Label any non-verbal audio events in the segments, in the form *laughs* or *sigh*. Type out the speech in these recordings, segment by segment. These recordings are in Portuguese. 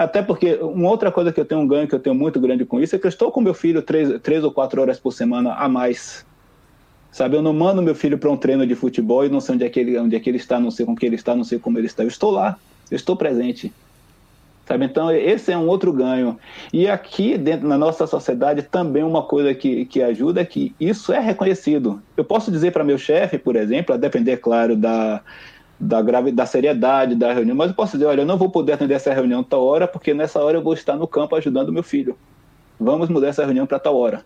Até porque uma outra coisa que eu tenho um ganho, que eu tenho muito grande com isso, é que eu estou com meu filho três, três ou quatro horas por semana a mais. Sabe, eu não mando meu filho para um treino de futebol e não sei onde é, que ele, onde é que ele está, não sei com que ele está, não sei como ele está. Eu estou lá, eu estou presente. Sabe? Então, esse é um outro ganho. E aqui, dentro na nossa sociedade, também uma coisa que, que ajuda é que isso é reconhecido. Eu posso dizer para meu chefe, por exemplo, a depender, claro, da, da, grave, da seriedade da reunião, mas eu posso dizer, olha, eu não vou poder atender essa reunião tal hora, porque nessa hora eu vou estar no campo ajudando meu filho. Vamos mudar essa reunião para tal hora.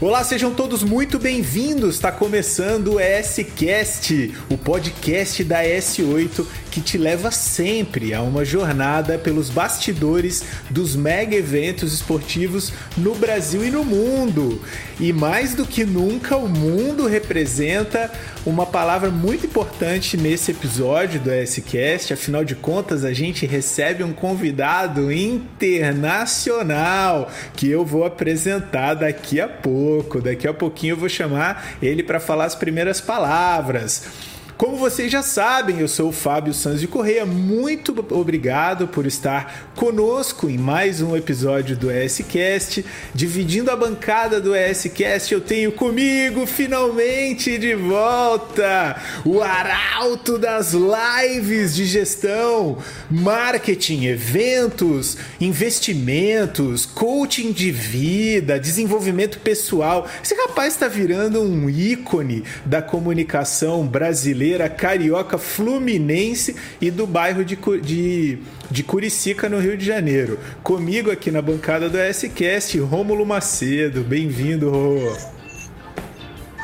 Olá, sejam todos muito bem-vindos. Está começando o ESCast, o podcast da S8 que te leva sempre a uma jornada pelos bastidores dos mega eventos esportivos no Brasil e no mundo. E mais do que nunca, o mundo representa uma palavra muito importante nesse episódio do ESCast. Afinal de contas, a gente recebe um convidado internacional que eu vou apresentar daqui a pouco. Daqui a pouquinho eu vou chamar ele para falar as primeiras palavras. Como vocês já sabem, eu sou o Fábio Sanz de Correia. Muito obrigado por estar conosco em mais um episódio do ESCast. Dividindo a bancada do ESCast, eu tenho comigo finalmente de volta o arauto das lives de gestão, marketing, eventos, investimentos, coaching de vida, desenvolvimento pessoal. Esse rapaz está virando um ícone da comunicação brasileira brasileira, carioca, fluminense e do bairro de, de, de Curicica, no Rio de Janeiro. Comigo aqui na bancada do S-Cast, Rômulo Macedo. Bem-vindo, Rô.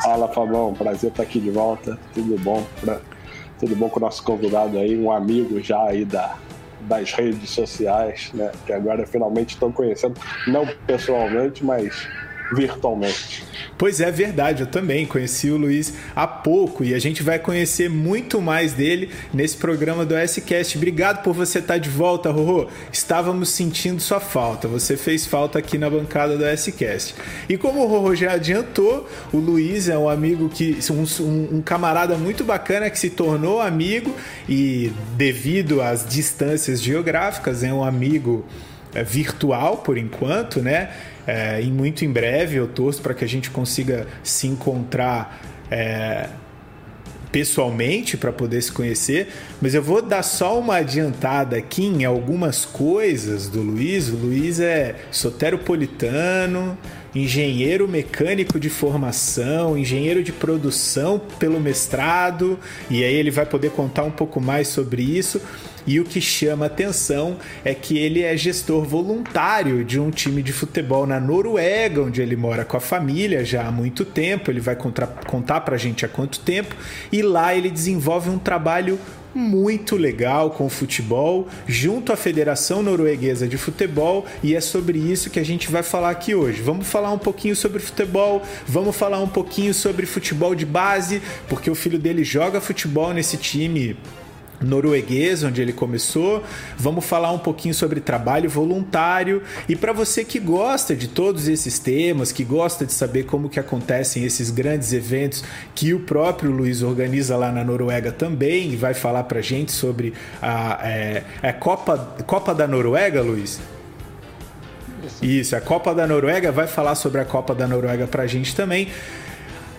Fala, Fabão. Prazer estar aqui de volta. Tudo bom? Pra... Tudo bom com o nosso convidado aí, um amigo já aí da, das redes sociais, né? Que agora finalmente estão conhecendo, não pessoalmente, mas virtualmente. Pois é, verdade, eu também conheci o Luiz há pouco e a gente vai conhecer muito mais dele nesse programa do S-Cast. Obrigado por você estar de volta, Rorô. Estávamos sentindo sua falta, você fez falta aqui na bancada do S-Cast. E como o Rorô já adiantou, o Luiz é um amigo que. Um, um camarada muito bacana que se tornou amigo e, devido às distâncias geográficas, é um amigo virtual por enquanto, né? É, e muito em breve eu torço para que a gente consiga se encontrar é, pessoalmente para poder se conhecer, mas eu vou dar só uma adiantada aqui em algumas coisas do Luiz. O Luiz é soteropolitano, engenheiro mecânico de formação, engenheiro de produção pelo mestrado, e aí ele vai poder contar um pouco mais sobre isso. E o que chama atenção é que ele é gestor voluntário de um time de futebol na Noruega, onde ele mora com a família já há muito tempo. Ele vai contar, contar pra gente há quanto tempo. E lá ele desenvolve um trabalho muito legal com o futebol, junto à Federação Norueguesa de Futebol, e é sobre isso que a gente vai falar aqui hoje. Vamos falar um pouquinho sobre futebol, vamos falar um pouquinho sobre futebol de base, porque o filho dele joga futebol nesse time norueguês, onde ele começou. Vamos falar um pouquinho sobre trabalho voluntário e para você que gosta de todos esses temas, que gosta de saber como que acontecem esses grandes eventos que o próprio Luiz organiza lá na Noruega também e vai falar para gente sobre a, é, a Copa, Copa da Noruega, Luiz. Isso, a Copa da Noruega vai falar sobre a Copa da Noruega para a gente também.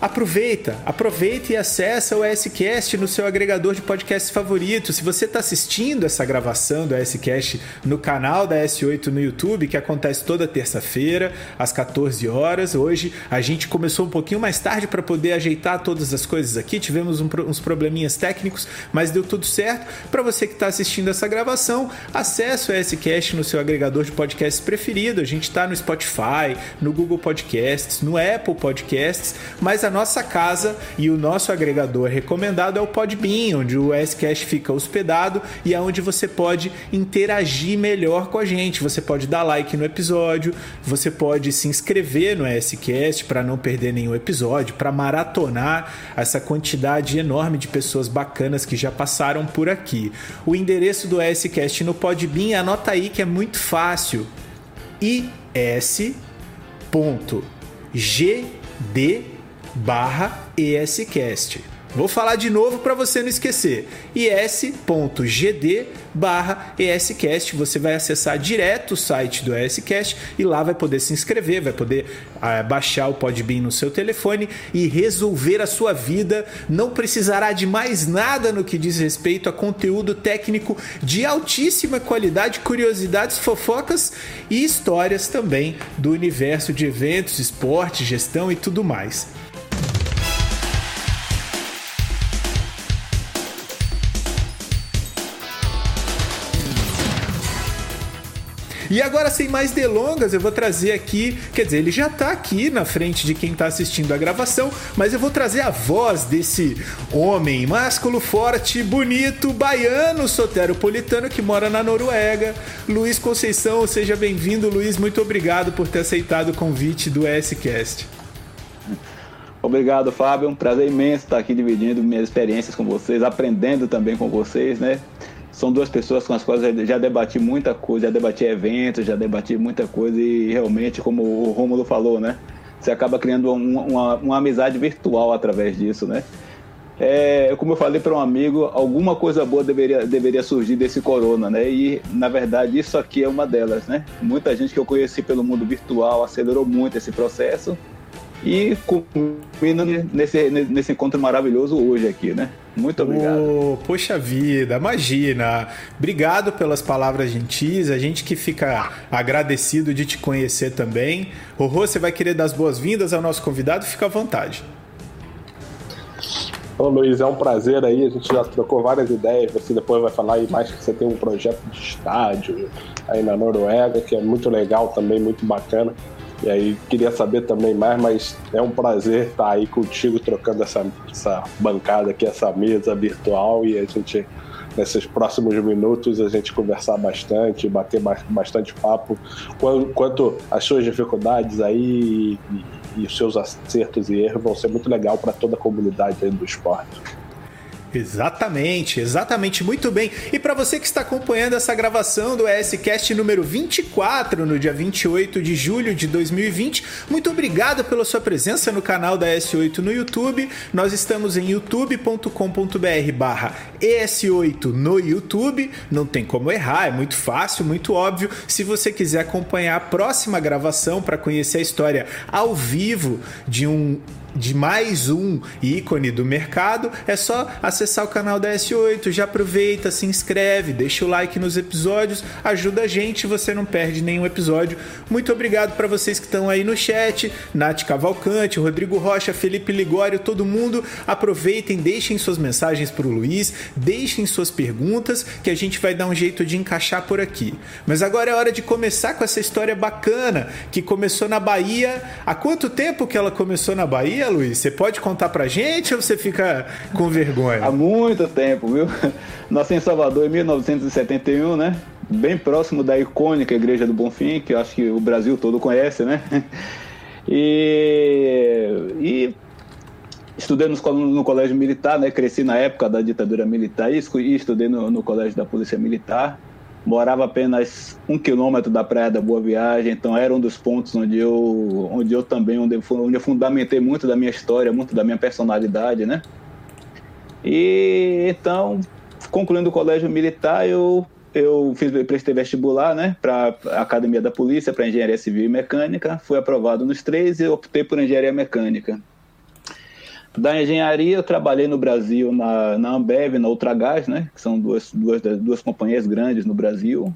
Aproveita, aproveita e acessa o S-Cast no seu agregador de podcast favorito. Se você está assistindo essa gravação do S-Cast no canal da S8 no YouTube, que acontece toda terça-feira, às 14 horas. Hoje a gente começou um pouquinho mais tarde para poder ajeitar todas as coisas aqui. Tivemos um, uns probleminhas técnicos, mas deu tudo certo. Para você que está assistindo essa gravação, acesse o S-Cast no seu agregador de podcast preferido. A gente está no Spotify, no Google Podcasts, no Apple Podcasts, mas a nossa casa e o nosso agregador recomendado é o Podbean, onde o SCast fica hospedado e é onde você pode interagir melhor com a gente. Você pode dar like no episódio, você pode se inscrever no SCast para não perder nenhum episódio, para maratonar essa quantidade enorme de pessoas bacanas que já passaram por aqui. O endereço do SCast no Podbean, anota aí que é muito fácil. is.gd escast. Vou falar de novo para você não esquecer. is.gd barra ESCast. Você vai acessar direto o site do ESCast e lá vai poder se inscrever, vai poder ah, baixar o Podbean no seu telefone e resolver a sua vida. Não precisará de mais nada no que diz respeito a conteúdo técnico de altíssima qualidade, curiosidades, fofocas e histórias também do universo de eventos, esporte, gestão e tudo mais. E agora, sem mais delongas, eu vou trazer aqui, quer dizer, ele já tá aqui na frente de quem tá assistindo a gravação, mas eu vou trazer a voz desse homem másculo, forte, bonito, baiano, soteropolitano que mora na Noruega, Luiz Conceição. Seja bem-vindo, Luiz. Muito obrigado por ter aceitado o convite do S-Cast. Obrigado, Fábio. Um prazer imenso estar aqui dividindo minhas experiências com vocês, aprendendo também com vocês, né? São duas pessoas com as quais eu já debati muita coisa, já debati eventos, já debati muita coisa e realmente, como o Rômulo falou, né? Você acaba criando um, uma, uma amizade virtual através disso, né? É, como eu falei para um amigo, alguma coisa boa deveria, deveria surgir desse corona, né? E na verdade isso aqui é uma delas, né? Muita gente que eu conheci pelo mundo virtual acelerou muito esse processo e culmina nesse, nesse encontro maravilhoso hoje aqui, né? Muito obrigado. Oh, poxa vida, imagina. Obrigado pelas palavras gentis. A gente que fica agradecido de te conhecer também. Rorô, você vai querer dar as boas-vindas ao nosso convidado? Fica à vontade. Ô Luiz, é um prazer aí. A gente já trocou várias ideias. Você depois vai falar aí mais que você tem um projeto de estádio aí na Noruega, que é muito legal também, muito bacana. E aí queria saber também mais, mas é um prazer estar aí contigo trocando essa, essa bancada aqui, essa mesa virtual e a gente nesses próximos minutos a gente conversar bastante, bater bastante papo quanto as suas dificuldades aí e, e os seus acertos e erros vão ser muito legal para toda a comunidade do esporte. Exatamente, exatamente, muito bem. E para você que está acompanhando essa gravação do ESCast número 24, no dia 28 de julho de 2020, muito obrigado pela sua presença no canal da S8 no YouTube. Nós estamos em youtube.com.br barra ES8 no YouTube, não tem como errar, é muito fácil, muito óbvio. Se você quiser acompanhar a próxima gravação para conhecer a história ao vivo de um de mais um ícone do mercado, é só acessar o canal da S8, já aproveita, se inscreve, deixa o like nos episódios, ajuda a gente, você não perde nenhum episódio. Muito obrigado para vocês que estão aí no chat, Nath Cavalcante, Rodrigo Rocha, Felipe Ligório, todo mundo. Aproveitem, deixem suas mensagens para o Luiz, deixem suas perguntas que a gente vai dar um jeito de encaixar por aqui. Mas agora é hora de começar com essa história bacana que começou na Bahia. Há quanto tempo que ela começou na Bahia? Luiz? Você pode contar pra gente ou você fica com vergonha? Há muito tempo, viu? Nasci em Salvador em 1971, né? Bem próximo da icônica Igreja do Bonfim, que eu acho que o Brasil todo conhece, né? E, e estudei no, no, colégio militar, né? Cresci na época da ditadura militar e estudei no, no colégio da Polícia Militar morava apenas um quilômetro da praia da Boa Viagem, então era um dos pontos onde eu, onde eu também, onde eu, onde eu fundamentei muito da minha história, muito da minha personalidade, né? E então, concluindo o colégio militar, eu eu fiz, prestei vestibular, né, para Academia da Polícia, para Engenharia Civil e Mecânica, fui aprovado nos três e optei por Engenharia Mecânica. Da engenharia, eu trabalhei no Brasil na, na Ambev, na Ultragás, né? Que são duas, duas, duas companhias grandes no Brasil.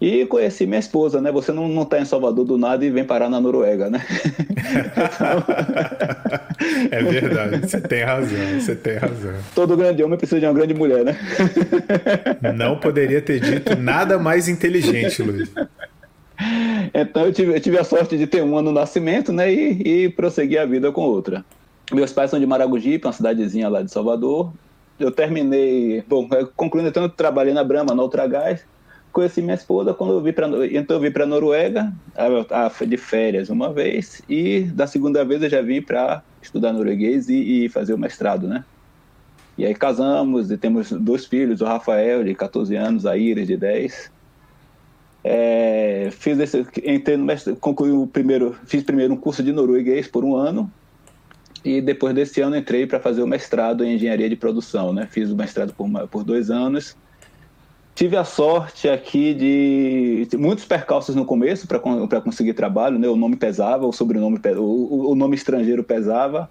E conheci minha esposa, né? Você não, não tá em Salvador do nada e vem parar na Noruega, né? *laughs* é verdade, você tem razão, você tem razão. Todo grande homem precisa de uma grande mulher, né? Não poderia ter dito nada mais inteligente, Luiz. Então eu tive, eu tive a sorte de ter uma no nascimento, né? E, e prosseguir a vida com outra. Meus pais são de Maragogipe, uma cidadezinha lá de Salvador. Eu terminei, bom, concluindo então, eu trabalhei na Brahma, na Ultragás. Conheci minha esposa quando eu vi para então vim para Noruega, de férias uma vez e da segunda vez eu já vim para estudar norueguês e, e, fazer o mestrado, né? E aí casamos e temos dois filhos, o Rafael de 14 anos, a Iris de 10. É, fiz esse, entrei no mestrado, concluí o primeiro, fiz primeiro um curso de norueguês por um ano E depois desse ano entrei para fazer o mestrado em engenharia de produção, né? Fiz o mestrado por, por dois anos. Tive a sorte aqui de muitos percalços no começo para conseguir trabalho, né? O nome pesava, o sobrenome, o, o nome estrangeiro pesava,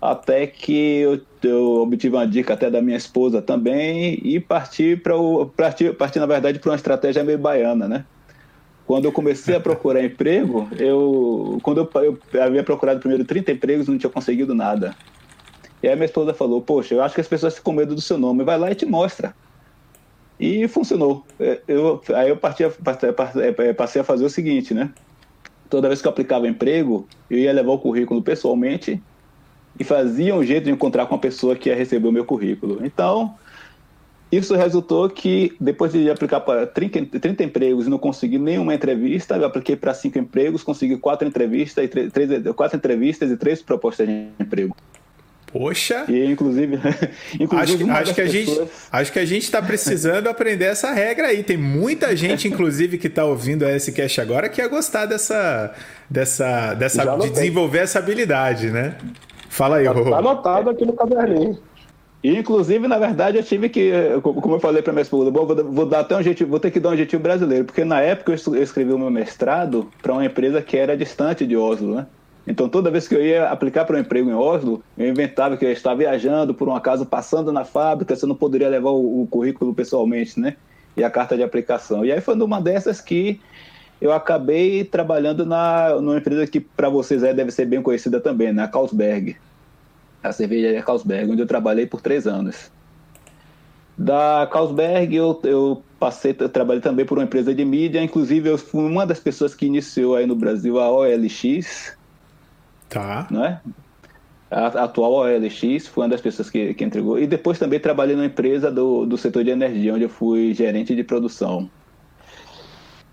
até que eu, eu, obtive uma dica até da minha esposa também e parti para o parti, parti na verdade para uma estratégia meio baiana, né? Quando eu comecei a procurar emprego, eu quando eu, eu havia procurado primeiro 30 empregos, não tinha conseguido nada. E aí minha esposa falou: "Poxa, eu acho que as pessoas ficam com medo do seu nome, vai lá e te mostra". E funcionou. Eu, aí eu parti, passei a fazer o seguinte, né? Toda vez que eu aplicava emprego, eu ia levar o currículo pessoalmente e fazia um jeito de encontrar com a pessoa que ia receber o meu currículo. Então, isso resultou que, depois de aplicar para 30, 30 empregos e não conseguir nenhuma entrevista, eu apliquei para cinco empregos, consegui quatro entrevistas, e três, quatro entrevistas e três propostas de emprego. Poxa! E inclusive, *laughs* inclusive acho, acho que a pessoas... gente acho que a gente está precisando *laughs* aprender essa regra aí. Tem muita gente, inclusive, que está ouvindo a S-Cash agora que ia gostar dessa dessa dessa de desenvolver essa habilidade, né? Fala aí, Rô. Tá anotado aqui no caderninho. Inclusive, na verdade, eu tive que, como eu falei para minha esposa, vou, vou, dar até um jeitinho, vou ter que dar um jeitinho brasileiro, porque na época eu escrevi o meu mestrado para uma empresa que era distante de Oslo, né? Então, toda vez que eu ia aplicar para um emprego em Oslo, eu inventava que eu estava viajando, por um acaso passando na fábrica, você não poderia levar o, o currículo pessoalmente, né? E a carta de aplicação. E aí foi numa dessas que eu acabei trabalhando na, numa empresa que para vocês aí deve ser bem conhecida também, na né? Carlsberg a cervejaria Carlsberg, onde eu trabalhei por três anos. Da Carlsberg eu, eu passei, eu trabalhei também por uma empresa de mídia, inclusive eu fui uma das pessoas que iniciou aí no Brasil a OLX. Tá. Né? A, a atual OLX foi uma das pessoas que, que entregou. E depois também trabalhei numa empresa do, do setor de energia, onde eu fui gerente de produção.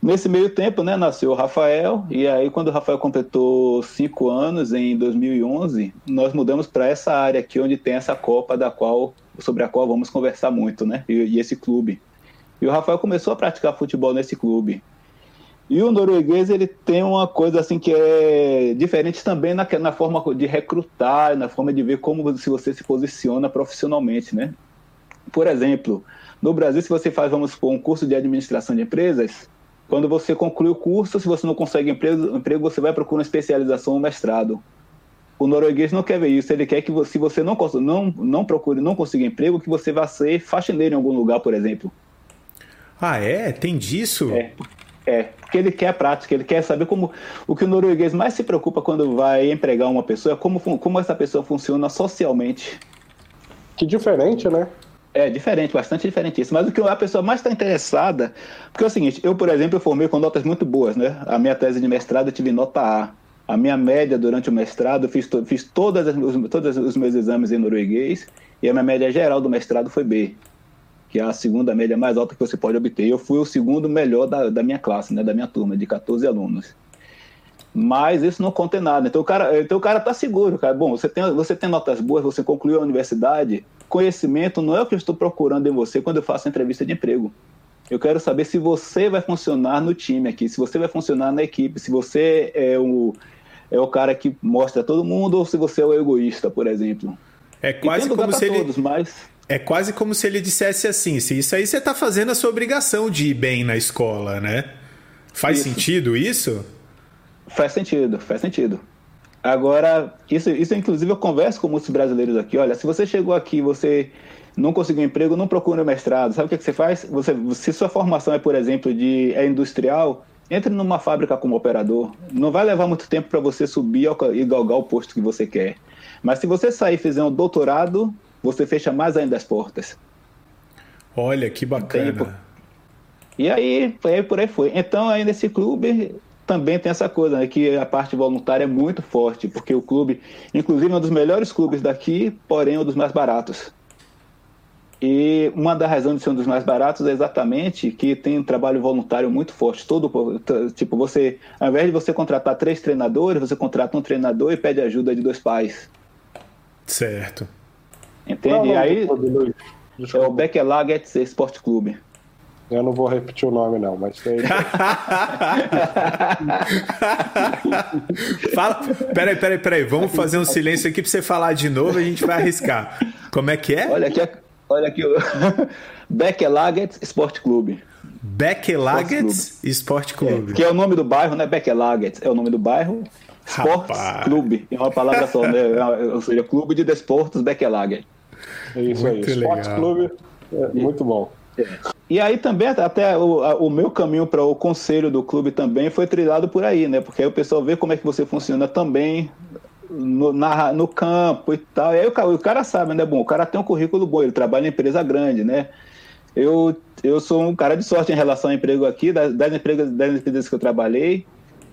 Nesse meio tempo, né, nasceu o Rafael, e aí quando o Rafael completou cinco anos, em 2011, nós mudamos para essa área aqui, onde tem essa Copa, da qual, sobre a qual vamos conversar muito, né, e, e esse clube. E o Rafael começou a praticar futebol nesse clube. E o norueguês ele tem uma coisa assim que é diferente também na, na forma de recrutar, na forma de ver como se você se posiciona profissionalmente, né? Por exemplo, no Brasil, se você faz, vamos supor, um curso de administração de empresas, quando você conclui o curso, se você não consegue emprego, emprego você vai procurar uma especialização ou um mestrado. O norueguês não quer ver isso, ele quer que você, se você não, não, não procure, não consiga emprego, que você vá ser faxineiro em algum lugar, por exemplo. Ah, é? Tem disso? É, é, porque ele quer prática, ele quer saber como. O que o norueguês mais se preocupa quando vai empregar uma pessoa é como, como essa pessoa funciona socialmente. Que diferente, né? É diferente, bastante diferente isso. Mas o que a pessoa mais está interessada, porque é o seguinte, eu, por exemplo, eu formei com notas muito boas, né? A minha tese de mestrado eu tive nota A. A minha média durante o mestrado, fiz, to, fiz todas as, todos os meus exames em norueguês, e a minha média geral do mestrado foi B, que é a segunda média mais alta que você pode obter. Eu fui o segundo melhor da, da minha classe, né? Da minha turma, de 14 alunos mas isso não conta em nada. Então o cara, então o cara tá seguro, cara. Bom, você tem, você tem notas boas, você concluiu a universidade, conhecimento não é o que eu estou procurando em você quando eu faço entrevista de emprego. Eu quero saber se você vai funcionar no time aqui, se você vai funcionar na equipe, se você é o, é o cara que mostra todo mundo ou se você é o egoísta, por exemplo. É quase como se todos, ele... mas... É quase como se ele dissesse assim: se isso aí você está fazendo a sua obrigação de ir bem na escola, né? Faz isso. sentido isso? Faz sentido, faz sentido. Agora, isso, isso inclusive eu converso com muitos brasileiros aqui. Olha, se você chegou aqui você não conseguiu emprego, não procura um mestrado. Sabe o que, é que você faz? Você, se sua formação é, por exemplo, de é industrial, entre numa fábrica como operador. Não vai levar muito tempo para você subir e galgar o posto que você quer. Mas se você sair e fizer um doutorado, você fecha mais ainda as portas. Olha, que bacana. E aí, aí por aí foi. Então, aí nesse clube, também tem essa coisa, né, que a parte voluntária é muito forte, porque o clube, inclusive, é um dos melhores clubes daqui, porém é um dos mais baratos. E uma das razões de ser um dos mais baratos é exatamente que tem um trabalho voluntário muito forte. Todo tipo você, ao invés de você contratar três treinadores, você contrata um treinador e pede ajuda de dois pais. Certo. Entende? Não, não, aí é o Beckelaget Sport Clube. Eu não vou repetir o nome, não, mas tem. *laughs* Fala. Peraí, peraí, peraí. Vamos fazer um silêncio aqui para você falar de novo e a gente vai arriscar. Como é que é? Olha aqui, olha aqui. *laughs* Beckelaget Sport Clube. Beckelaget Sport Clube. É, que é o nome do bairro, né? Beckelaget é o nome do bairro. Sports Clube, é uma palavra só, né? É ou seja, Clube de Desportos Beckelaget. É isso muito aí, Sports Clube, é, muito bom. É. E aí também até o, o meu caminho para o conselho do clube também foi trilhado por aí, né? Porque aí o pessoal vê como é que você funciona também no, na, no campo e tal. E aí o, o cara sabe, né? Bom, o cara tem um currículo bom, ele trabalha em empresa grande, né? Eu, eu sou um cara de sorte em relação ao emprego aqui, das, das, empresas, das empresas que eu trabalhei,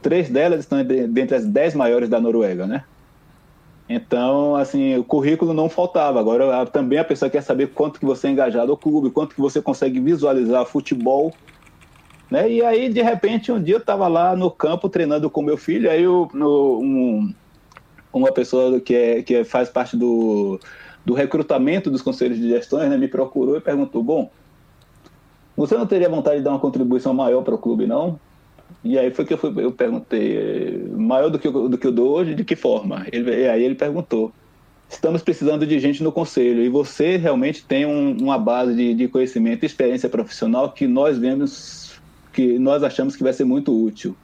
três delas estão dentre as dez maiores da Noruega, né? Então, assim, o currículo não faltava. Agora, também a pessoa quer saber quanto que você é engajado ao clube, quanto que você consegue visualizar futebol. Né? E aí, de repente, um dia eu estava lá no campo treinando com meu filho, aí eu, no, um, uma pessoa que, é, que faz parte do, do recrutamento dos conselhos de gestões né, me procurou e perguntou, bom, você não teria vontade de dar uma contribuição maior para o clube, não? E aí foi que eu, fui, eu perguntei, maior do que, eu, do que eu dou hoje, de que forma? Ele, e aí ele perguntou, estamos precisando de gente no conselho e você realmente tem um, uma base de, de conhecimento e experiência profissional que nós vemos, que nós achamos que vai ser muito útil.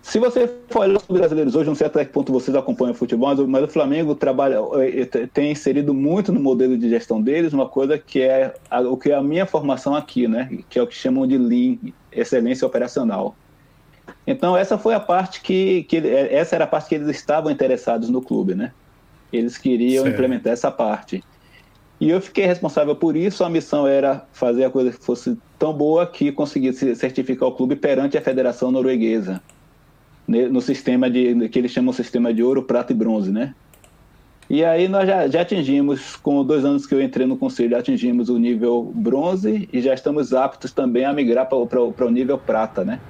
Se você for olhar os brasileiros hoje, não sei até que ponto vocês acompanham o futebol, mas o Flamengo trabalha, eh, eh, tem inserido muito no modelo de gestão deles uma coisa que é o que é a minha formação aqui, né? Que é o que chamam de Lean, excelência operacional. Então essa foi a parte que, que essa era a parte que eles estavam interessados no clube, né? Eles queriam certo. implementar essa parte. E eu fiquei responsável por isso. A missão era fazer a coisa que fosse tão boa que conseguisse certificar o clube perante a Federação Norueguesa, né? no sistema de que eles chamam de sistema de ouro, prata e bronze, né? E aí nós já, já atingimos, com dois anos que eu entrei no conselho, atingimos o nível bronze e já estamos aptos também a migrar para o nível prata, né?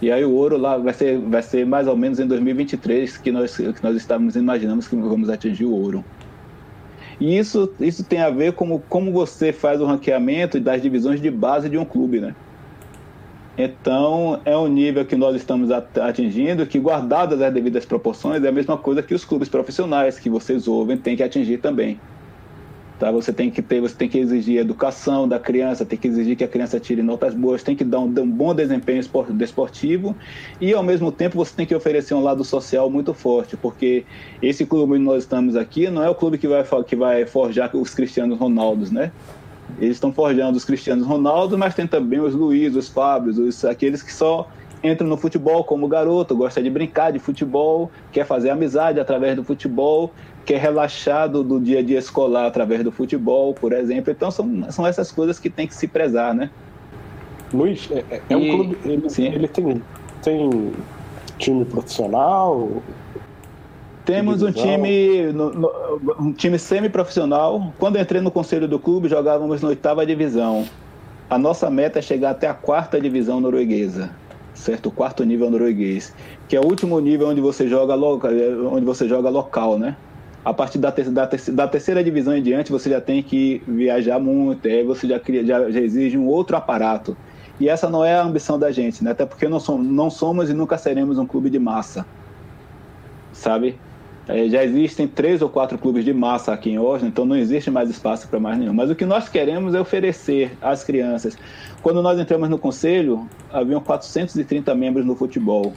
E aí o ouro lá vai ser, vai ser mais ou menos em 2023 que nós, que nós estávamos imaginando que vamos atingir o ouro. E isso, isso tem a ver com como você faz o ranqueamento das divisões de base de um clube, né? Então, é um nível que nós estamos atingindo, que guardadas as devidas proporções, é a mesma coisa que os clubes profissionais que vocês ouvem têm que atingir também. Tá? Você tem que ter, você tem que exigir educação da criança, tem que exigir que a criança tire notas boas, tem que dar um, um bom desempenho desportivo e ao mesmo tempo você tem que oferecer um lado social muito forte, porque esse clube onde nós estamos aqui não é o clube que vai que vai forjar os Cristianos Ronaldos, né? Eles estão forjando os Cristianos Ronaldo, mas tem também os Luiz, os Fábios, os, aqueles que só entram no futebol como garoto, gosta de brincar de futebol, quer fazer amizade através do futebol que é relaxado do dia a dia escolar através do futebol, por exemplo. Então são, são essas coisas que tem que se prezar, né? Luiz, é, é, é um clube. Ele, sim. ele tem, tem time profissional? Temos um time, no, no, um time semi-profissional. Quando entrei no conselho do clube, jogávamos na oitava divisão. A nossa meta é chegar até a quarta divisão norueguesa, certo? O quarto nível norueguês, que é o último nível onde você joga, onde você joga local, né? a partir da, ter, da, ter, da, terceira divisão em diante, você já tem que viajar muito, aí você já, cria, já, já, exige um outro aparato. E essa não é a ambição da gente, né? até porque não somos, não somos e nunca seremos um clube de massa, sabe? É, já existem três ou quatro clubes de massa aqui em Oslo, então não existe mais espaço para mais nenhum. Mas o que nós queremos é oferecer às crianças. Quando nós entramos no conselho, haviam 430 membros no futebol.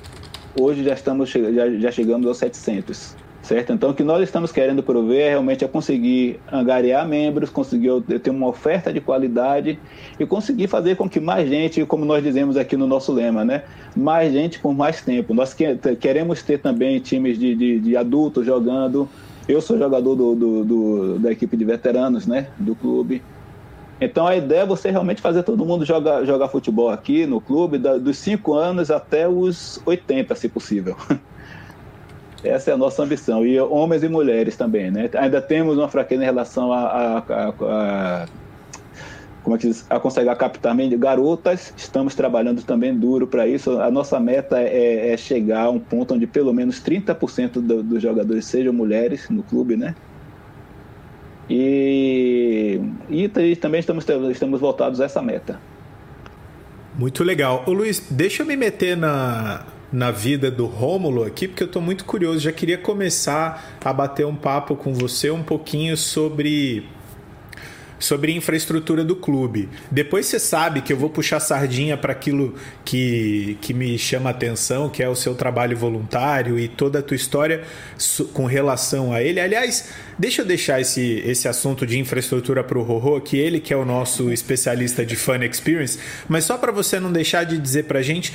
Hoje já, estamos, já, já chegamos aos 700 certo? Então, o que nós estamos querendo prover é realmente é conseguir angariar membros, conseguir ter uma oferta de qualidade e conseguir fazer com que mais gente, como nós dizemos aqui no nosso lema, né? Mais gente por mais tempo. Nós queremos ter também times de, de, de adultos jogando. Eu sou jogador do, do, do, da equipe de veteranos, né? Do clube. Então a ideia é você realmente fazer todo mundo jogar, jogar futebol aqui no clube, da, dos 5 anos até os 80, se possível. *laughs* Essa é a nossa ambição. E homens e mulheres também, né? Ainda temos uma fraqueza em relação a, a, a, a como é que diz, a conseguir captar garotas. Estamos trabalhando também duro para isso. A nossa meta é, é, chegar a um ponto onde pelo menos 30% do, dos jogadores sejam mulheres no clube, né? E, e também estamos, estamos voltados a essa meta. Muito legal. Ô Luiz, deixa eu me meter na, na vida do Rômulo aqui, porque eu estou muito curioso. Já queria começar a bater um papo com você um pouquinho sobre sobre infraestrutura do clube. Depois você sabe que eu vou puxar sardinha para aquilo que, que me chama atenção, que é o seu trabalho voluntário e toda a tua história com relação a ele. Aliás, deixa eu deixar esse, esse assunto de infraestrutura para o Rorô, que ele que é o nosso especialista de Fun Experience, mas só para você não deixar de dizer para gente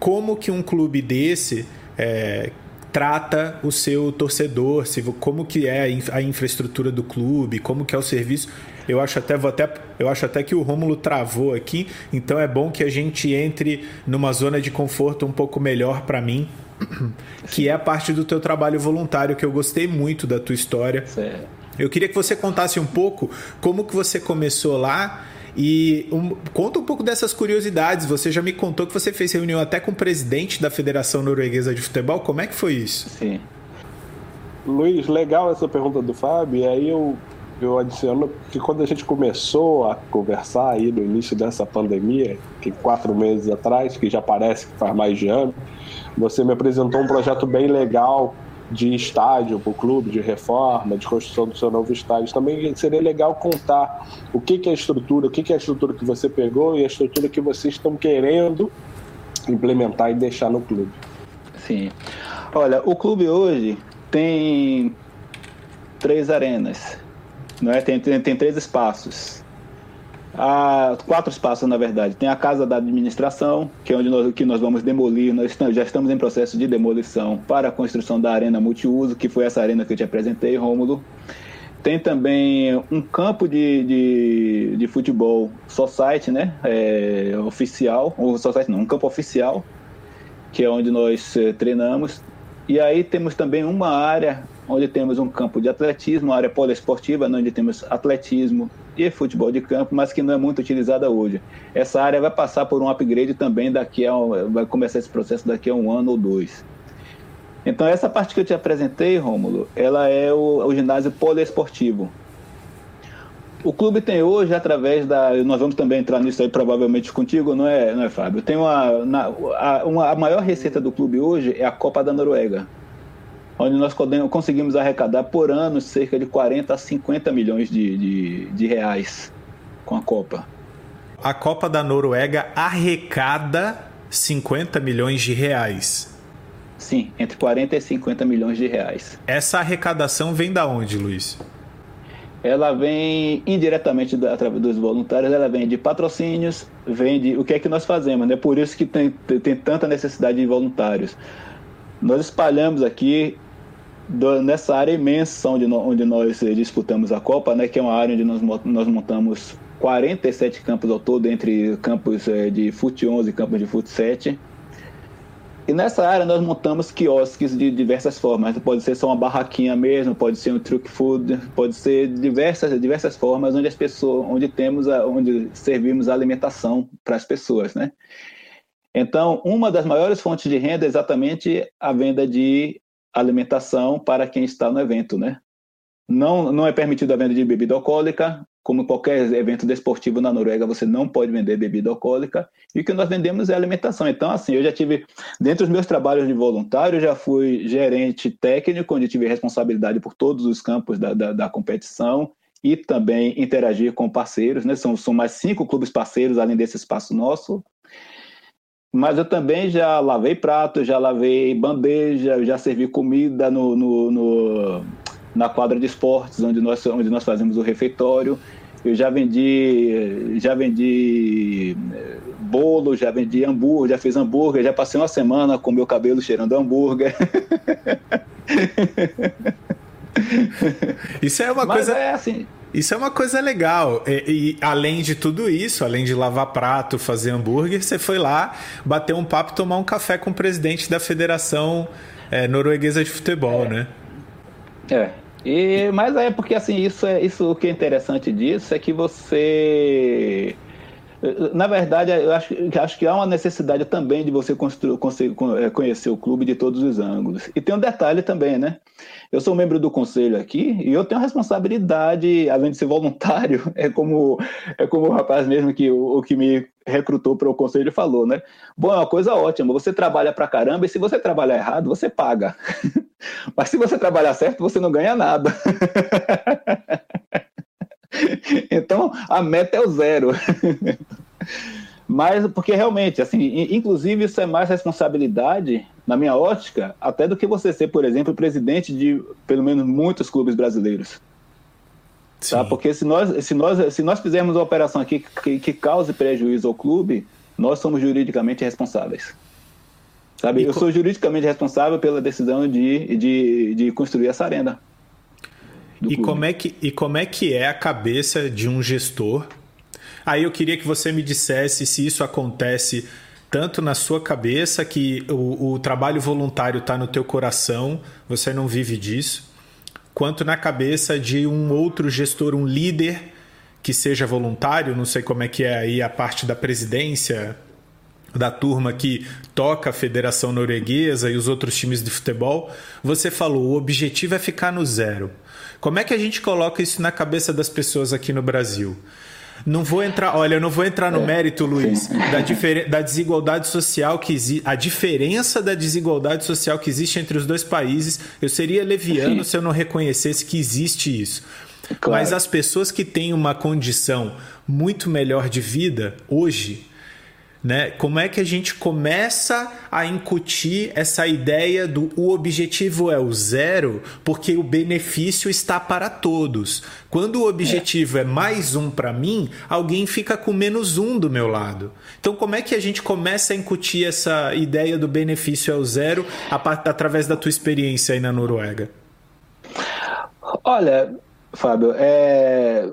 como que um clube desse é, trata o seu torcedor, se, como que é a infraestrutura do clube, como que é o serviço. Eu acho até, vou até, eu acho até que o Rômulo travou aqui, então é bom que a gente entre numa zona de conforto um pouco melhor para mim, *clears throat* que é a parte do teu trabalho voluntário, que eu gostei muito da tua história. Certo. Eu queria que você contasse um pouco como que você começou lá e um, conta um pouco dessas curiosidades. Você já me contou que você fez reunião até com o presidente da Federação Norueguesa de Futebol. Como é que foi isso? Sim. Luiz, legal essa pergunta do Fábio. E aí eu, eu adiciono que quando a gente começou a conversar aí no início dessa pandemia, que quatro meses atrás, que já parece que faz mais de ano, você me apresentou um projeto bem legal de estádio para o clube, de reforma, de construção do seu novo estádio. Também seria legal contar o que, que é a estrutura, o que, que é a estrutura que você pegou e a estrutura que vocês estão querendo implementar e deixar no clube. Sim. Olha, o clube hoje tem três arenas, não é? Tem, tem, tem três espaços há quatro espaços, na verdade. Tem a Casa da Administração, que é onde nós, que nós vamos demolir. Nós já estamos em processo de demolição para a construção da Arena Multiuso, que foi essa arena que eu te apresentei, Rômulo. Tem também um campo de, de, de futebol society, né? É, oficial, ou society não, um campo oficial, que é onde nós é, treinamos. E aí temos também uma área onde temos um campo de atletismo, uma área poliesportiva, onde temos atletismo e futebol de campo, mas que não é muito utilizada hoje. Essa área vai passar por um upgrade também daqui a vai começar esse processo daqui a um ano ou dois. Então essa parte que eu te apresentei, Rômulo, ela é o, o ginásio poliesportivo. O clube tem hoje, através da. Nós vamos também entrar nisso aí provavelmente contigo, não é, não é Fábio? Tem uma, uma. A maior receita do clube hoje é a Copa da Noruega onde nós conseguimos arrecadar por ano cerca de 40 a 50 milhões de, de, de reais com a Copa. A Copa da Noruega arrecada 50 milhões de reais. Sim, entre 40 e 50 milhões de reais. Essa arrecadação vem da onde, Luiz? Ela vem indiretamente da, através dos voluntários, ela vem de patrocínios, vem de o que é que nós fazemos, né? Por isso que tem, tem tanta necessidade de voluntários. Nós espalhamos aqui do, nessa área imensa onde, no, onde nós eh, disputamos a Copa, né, que é uma área onde nós, nós montamos 47 campos ao todo, entre campos é, de fute 11 e campos de fute 7. E nessa área nós montamos quiosques de diversas formas. Pode ser só uma barraquinha mesmo, pode ser um truck food, pode ser diversas diversas formas onde as pessoas, onde temos a, onde servimos a alimentação para as pessoas, né? Então, uma das maiores fontes de renda é exatamente a venda de alimentação para quem está no evento, né? Não, não é permitido a venda de bebida alcoólica, como qualquer evento desportivo na Noruega, você não pode vender bebida alcoólica, e o que nós vendemos é alimentação. Então, assim, eu já tive, dentro dos meus trabalhos de voluntário, eu já fui gerente técnico, onde tive responsabilidade por todos os campos da, da, da competição, e também interagir com parceiros, né? São, são mais cinco clubes parceiros, além desse espaço nosso, mas eu também já lavei prato, já lavei bandeja, já servi comida no, no, no, na quadra de esportes, onde nós, onde nós fazemos o refeitório. Eu já vendi, já vendi eh, bolo, já vendi hambúrguer, já fiz hambúrguer, já passei uma semana com meu cabelo cheirando hambúrguer. *laughs* Isso é uma Mas coisa. É assim. Isso é uma coisa legal. E, e, além de tudo isso, além de lavar prato, fazer hambúrguer, você foi lá bater um papo, tomar um café com o presidente da Federação é, Norueguesa de Futebol, é. né? É. E, mas é porque assim, isso é isso o que é interessante disso é que você Na verdade, eu acho, acho que há uma necessidade também de você construir, é, conhecer o clube de todos os ângulos. E tem um detalhe também, né? Eu sou membro do conselho aqui e eu tenho a responsabilidade, além de ser voluntário, *laughs* é como, é como o rapaz mesmo que o que me recrutou para o conselho falou, né? Bom, é uma coisa ótima, você trabalha para caramba e se você trabalhar errado, você paga. *laughs* Mas se você trabalhar certo, você não ganha nada. *laughs* *laughs* então, a meta é o zero. *laughs* Mas, porque realmente, assim, inclusive isso é mais responsabilidade, na minha ótica, até do que você ser, por exemplo, presidente de, pelo menos, muitos clubes brasileiros. Tá? Porque se nós, se, nós, se nós fizermos uma operação aqui que, que cause prejuízo ao clube, nós somos juridicamente responsáveis. Sabe? E eu sou juridicamente responsável pela decisão de, de, de construir essa arena. E como, é que, e como é que é a cabeça de um gestor? Aí eu queria que você me dissesse se isso acontece tanto na sua cabeça, que o, o trabalho voluntário está no teu coração, você não vive disso, quanto na cabeça de um outro gestor, um líder que seja voluntário, não sei como é que é aí a parte da presidência, da turma que toca a Federação Norueguesa e os outros times de futebol, você falou, o objetivo é ficar no zero. Como é que a gente coloca isso na cabeça das pessoas aqui no Brasil? Não vou entrar, olha, eu não vou entrar no é, mérito, Luiz, da, da, desigualdade social que existe, a diferença da desigualdade social que existe entre os dois países. Eu seria leviano se eu não reconhecesse que existe isso. Claro. Mas as pessoas que têm uma condição muito melhor de vida hoje, né? Como é que a gente começa a incutir essa ideia do o objetivo é o zero, porque o benefício está para todos. Quando o objetivo é, é mais um para mim, alguém fica com menos um do meu lado. Então, como é que a gente começa a incutir essa ideia do benefício é o zero através da tua experiência aí na Noruega? Olha, Fábio, é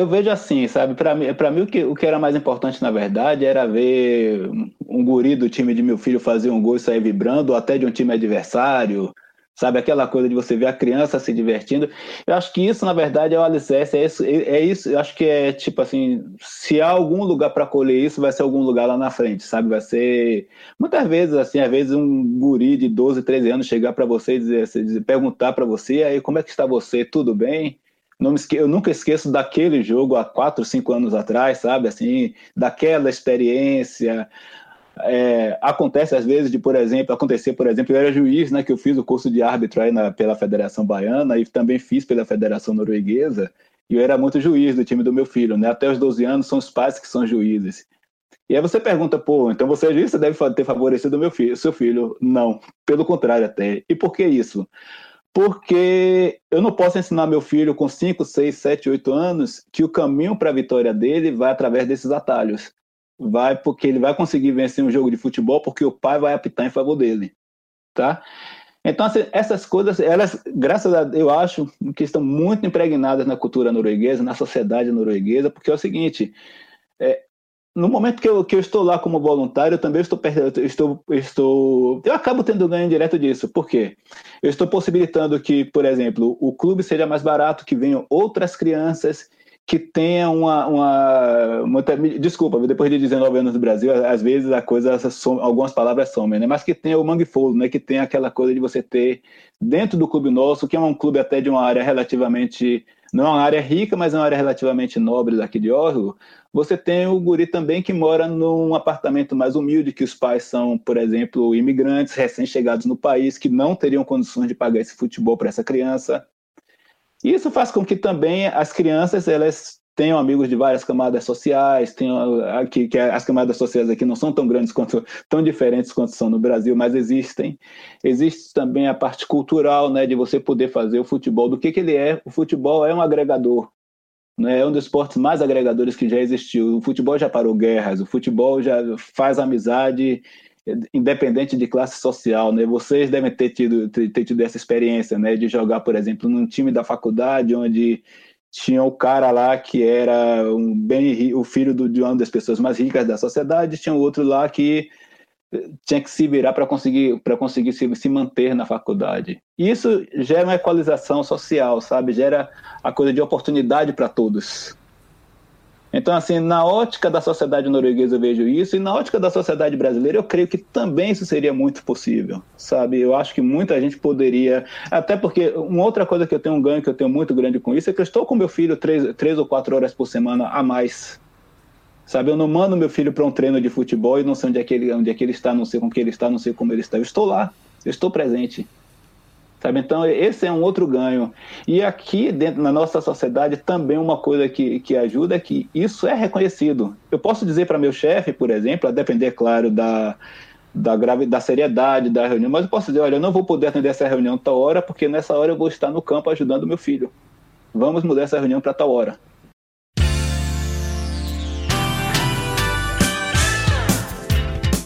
eu vejo assim, sabe? Para mim, para mim o, que, o que era mais importante, na verdade, era ver um guri do time de meu filho fazer um gol e sair vibrando, ou até de um time adversário, sabe? Aquela coisa de você ver a criança se divertindo. Eu acho que isso, na verdade, é o alicerce. É isso, é isso eu acho que é tipo assim: se há algum lugar para colher isso, vai ser algum lugar lá na frente, sabe? Vai ser. Muitas vezes, assim, às vezes um guri de 12, 13 anos chegar para você e dizer, perguntar para você, aí, como é que está você? Tudo bem? Não esque... eu nunca esqueço daquele jogo há quatro, cinco anos atrás, sabe? Assim, daquela experiência. É, acontece às vezes de, por exemplo, acontecer, por exemplo, eu era juiz, né, que eu fiz o curso de árbitro aí na, pela Federação Baiana e também fiz pela Federação Norueguesa, e eu era muito juiz do time do meu filho, né? Até os 12 anos são os pais que são juízes. E aí você pergunta, pô, então você é juiz, você deve ter favorecido meu filho, seu filho. Não, pelo contrário até. E por que isso? Porque eu não posso ensinar meu filho com 5, 6, 7, 8 anos que o caminho para a vitória dele vai através desses atalhos. Vai porque ele vai conseguir vencer um jogo de futebol porque o pai vai apitar em favor dele, tá? Então, assim, essas coisas, elas, graças a eu acho que estão muito impregnadas na cultura norueguesa, na sociedade norueguesa, porque é o seguinte, é, no momento que eu, que eu estou lá como voluntário, eu também estou, estou, estou. Eu acabo tendo ganho direto disso. Por quê? Eu estou possibilitando que, por exemplo, o clube seja mais barato, que venham outras crianças, que tenham uma. uma, uma desculpa, depois de 19 anos no Brasil, às vezes a coisa, algumas palavras somem, né? Mas que tenha o mangue fold, né? Que tenha aquela coisa de você ter dentro do clube nosso, que é um clube até de uma área relativamente não é uma área rica, mas é uma área relativamente nobre daqui de Oslo, você tem o guri também que mora num apartamento mais humilde, que os pais são, por exemplo, imigrantes recém-chegados no país, que não teriam condições de pagar esse futebol para essa criança. Isso faz com que também as crianças elas tenham amigos de várias camadas sociais, tenham aqui que as camadas sociais aqui não são tão grandes quanto tão diferentes quanto são no Brasil, mas existem. Existe também a parte cultural, né, de você poder fazer o futebol do que que ele é. O futebol é um agregador. Né, é um dos esportes mais agregadores que já existiu. O futebol já parou guerras, o futebol já faz amizade independente de classe social, né? Vocês devem ter tido, ter tido essa experiência, né? De jogar, por exemplo, num time da faculdade, onde tinha o cara lá que era um bem o filho do, de uma das pessoas mais ricas da sociedade, tinha o outro lá que eh, tinha que se virar para conseguir para conseguir se, se manter na faculdade. Isso gera uma equalização social, sabe? Gera a coisa de oportunidade para todos. Então, assim, na ótica da sociedade norueguesa eu vejo isso, e na ótica da sociedade brasileira eu creio que também isso seria muito possível, sabe? Eu acho que muita gente poderia, até porque uma outra coisa que eu tenho um ganho, que eu tenho muito grande com isso, é que eu estou com meu filho três, três ou quatro horas por semana a mais, sabe? Eu não mando meu filho para um treino de futebol e não sei onde é, que ele, onde é que ele está, não sei com que ele está, não sei como ele está. Eu estou lá, eu estou presente. Sabe? Então, esse é um outro ganho. E aqui, dentro na nossa sociedade, também uma coisa que, que ajuda é que isso é reconhecido. Eu posso dizer para meu chefe, por exemplo, a depender, claro, da, da, grave, da seriedade da reunião, mas eu posso dizer: olha, eu não vou poder atender essa reunião tal hora, porque nessa hora eu vou estar no campo ajudando meu filho. Vamos mudar essa reunião para tal hora.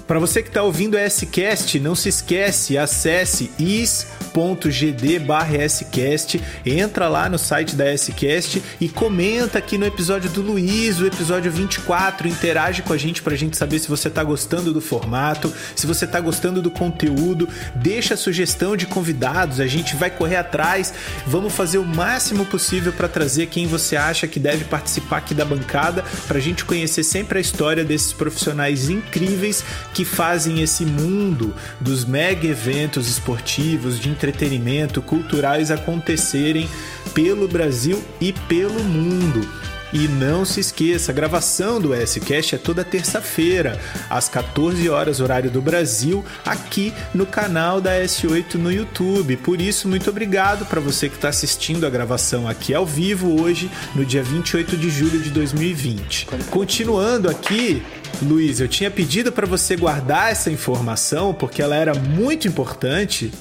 Para você que está ouvindo o S-Cast, não se esquece, acesse is s.gd scast, entra lá no site da S-Cast e comenta aqui no episódio do Luiz, o episódio 24, interage com a gente pra gente saber se você tá gostando do formato, se você tá gostando do conteúdo, deixa sugestão de convidados, a gente vai correr atrás, vamos fazer o máximo possível para trazer quem você acha que deve participar aqui da bancada, pra gente conhecer sempre a história desses profissionais incríveis que fazem esse mundo dos mega eventos esportivos de entretenimento, culturais acontecerem pelo Brasil e pelo mundo. E não se esqueça, a gravação do S-Cast é toda terça-feira, às 14 horas, horário do Brasil, aqui no canal da S8 no YouTube. Por isso, muito obrigado para você que está assistindo a gravação aqui ao vivo hoje, no dia 28 de julho de 2020. Continuando aqui, Luiz, eu tinha pedido para você guardar essa informação porque ela era muito importante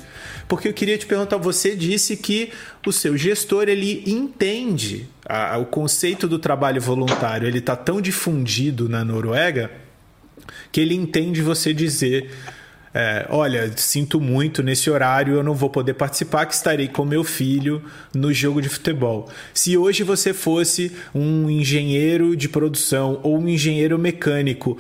porque eu queria te perguntar, você disse que o seu gestor ele entende a, o conceito do trabalho voluntário, ele está tão difundido na Noruega que ele entende você dizer é, olha, sinto muito nesse horário, eu não vou poder participar, que estarei com meu filho no jogo de futebol. Se hoje você fosse um engenheiro de produção ou um engenheiro mecânico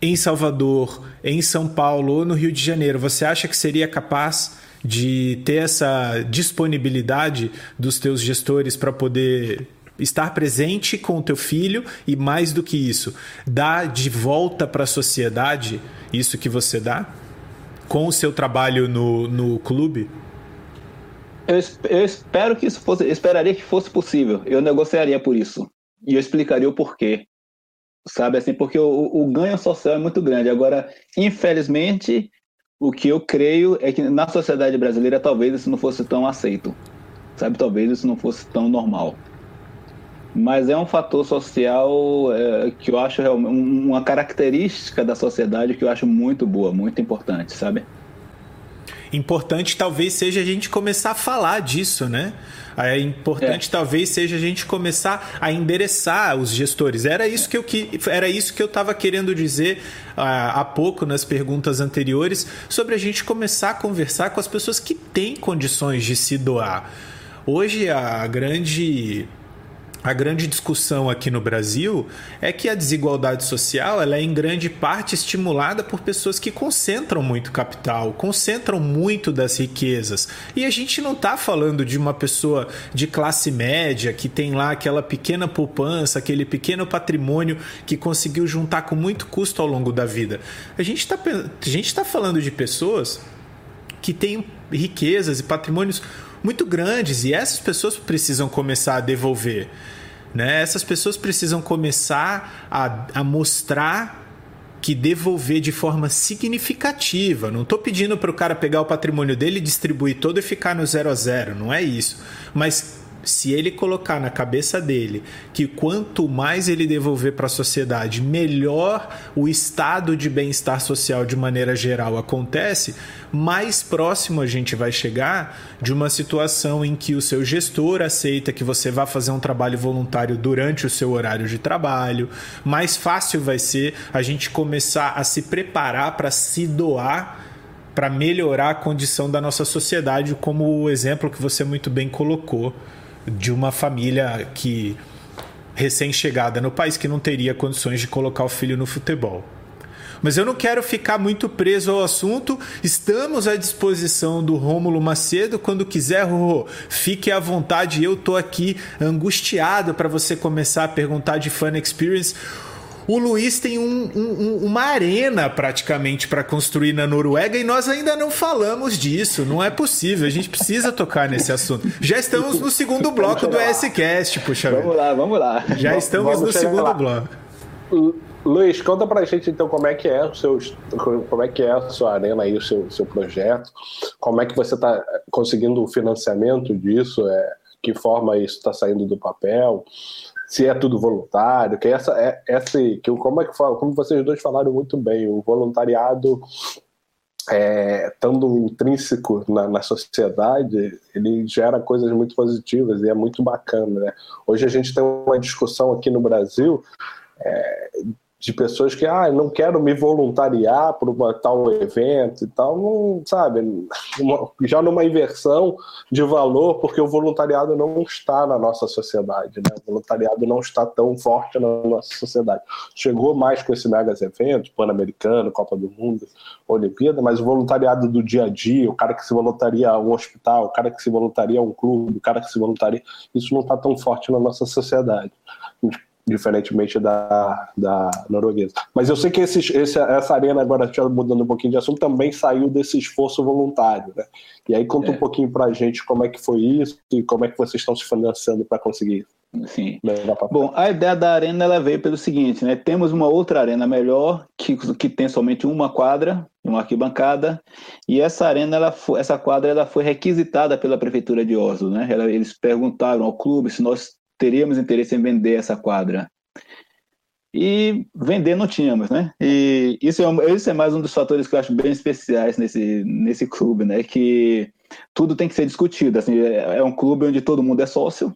em Salvador, em São Paulo ou no Rio de Janeiro, você acha que seria capaz de ter essa disponibilidade dos teus gestores para poder estar presente com o teu filho e mais do que isso, dar de volta para a sociedade isso que você dá com o seu trabalho no, no clube? Eu, eu espero que isso fosse, esperaria que fosse possível. Eu negociaria por isso e eu explicaria o porquê, sabe assim, porque o, o ganho social é muito grande. Agora, infelizmente, o que eu creio é que na sociedade brasileira talvez isso não fosse tão aceito, sabe? Talvez isso não fosse tão normal. Mas é um fator social é, que eu acho uma característica da sociedade que eu acho muito boa, muito importante, sabe? Importante talvez seja a gente começar a falar disso, né? É importante é. talvez seja a gente começar a endereçar os gestores. Era isso que eu que era isso que eu estava querendo dizer uh, há pouco nas perguntas anteriores sobre a gente começar a conversar com as pessoas que têm condições de se doar. Hoje a grande a grande discussão aqui no Brasil é que a desigualdade social ela é em grande parte estimulada por pessoas que concentram muito capital, concentram muito das riquezas. E a gente não está falando de uma pessoa de classe média que tem lá aquela pequena poupança, aquele pequeno patrimônio que conseguiu juntar com muito custo ao longo da vida. A gente está tá falando de pessoas que têm riquezas e patrimônios muito grandes e essas pessoas precisam começar a devolver. Né? Essas pessoas precisam começar a, a mostrar que devolver de forma significativa. Não estou pedindo para o cara pegar o patrimônio dele, distribuir todo e ficar no zero a zero, não é isso. Mas se ele colocar na cabeça dele que quanto mais ele devolver para a sociedade, melhor o estado de bem-estar social de maneira geral acontece, mais próximo a gente vai chegar de uma situação em que o seu gestor aceita que você vá fazer um trabalho voluntário durante o seu horário de trabalho, mais fácil vai ser a gente começar a se preparar para se doar para melhorar a condição da nossa sociedade, como o exemplo que você muito bem colocou de uma família que recém-chegada no país que não teria condições de colocar o filho no futebol. Mas eu não quero ficar muito preso ao assunto. Estamos à disposição do Rômulo Macedo. Quando quiser, Rô, fique à vontade. Eu tô aqui angustiado para você começar a perguntar de Fun Experience. O Luiz tem um, um, uma arena praticamente para construir na Noruega e nós ainda não falamos disso. Não é possível. A gente precisa tocar nesse assunto. Já estamos no segundo bloco do S-Cast, puxa Vamos lá, vamos lá. Já estamos vamos no segundo lá. bloco. Luiz, conta pra gente então como é que é o seu, como é que é a sua arena aí, o seu, seu projeto, como é que você está conseguindo o financiamento disso, é, que forma isso está saindo do papel, se é tudo voluntário, que essa é essa que como é que fala, como vocês dois falaram muito bem, o voluntariado é, estando intrínseco na, na, sociedade, ele gera coisas muito positivas e é muito bacana. Né? Hoje a gente tem uma discussão aqui no Brasil é, de pessoas que, ah, não quero me voluntariar para um tal evento e tal, não, sabe, uma, já numa inversão de valor, porque o voluntariado não está na nossa sociedade, né? O voluntariado não está tão forte na nossa sociedade. Chegou mais com esse megas evento, Pan-Americano, Copa do Mundo, Olimpíada, mas o voluntariado do dia a dia, o cara que se voluntaria a um hospital, o cara que se voluntaria a um clube, o cara que se voluntaria, isso não está tão forte na nossa sociedade diferentemente da, da norueguesa. Mas eu sei que esse, essa arena, agora mudando um pouquinho de assunto, também saiu desse esforço voluntário, né? E aí conta é. um pouquinho para a gente como é que foi isso e como é que vocês estão se financiando para conseguir Sim. Bom, a ideia da arena ela veio pelo seguinte, né? Temos uma outra arena melhor que, que tem somente uma quadra, uma arquibancada, e essa arena, ela foi, essa quadra, ela foi requisitada pela prefeitura de Oslo, né? Ela, eles perguntaram ao clube se nós teríamos interesse em vender essa quadra. E vender não tínhamos, né? E isso é, isso é mais um dos fatores que eu acho bem especiais nesse, nesse clube, né? Que tudo tem que ser discutido. Assim, é, é um clube onde todo mundo é sócio.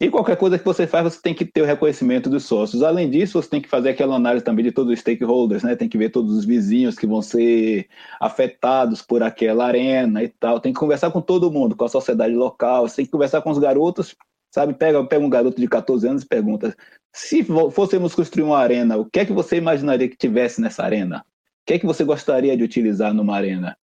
E qualquer coisa que você faz, você tem que ter o reconhecimento dos sócios. Além disso, você tem que fazer aquela análise também de todos os stakeholders, né? Tem que ver todos os vizinhos que vão ser afetados por aquela arena e tal. Tem que conversar com todo mundo, com a sociedade local. Você tem que conversar com os garotos Sabe, pega, pega um garoto de 14 anos e pergunta: se fôssemos construir uma arena, o que é que você imaginaria que tivesse nessa arena? O que é que você gostaria de utilizar numa arena?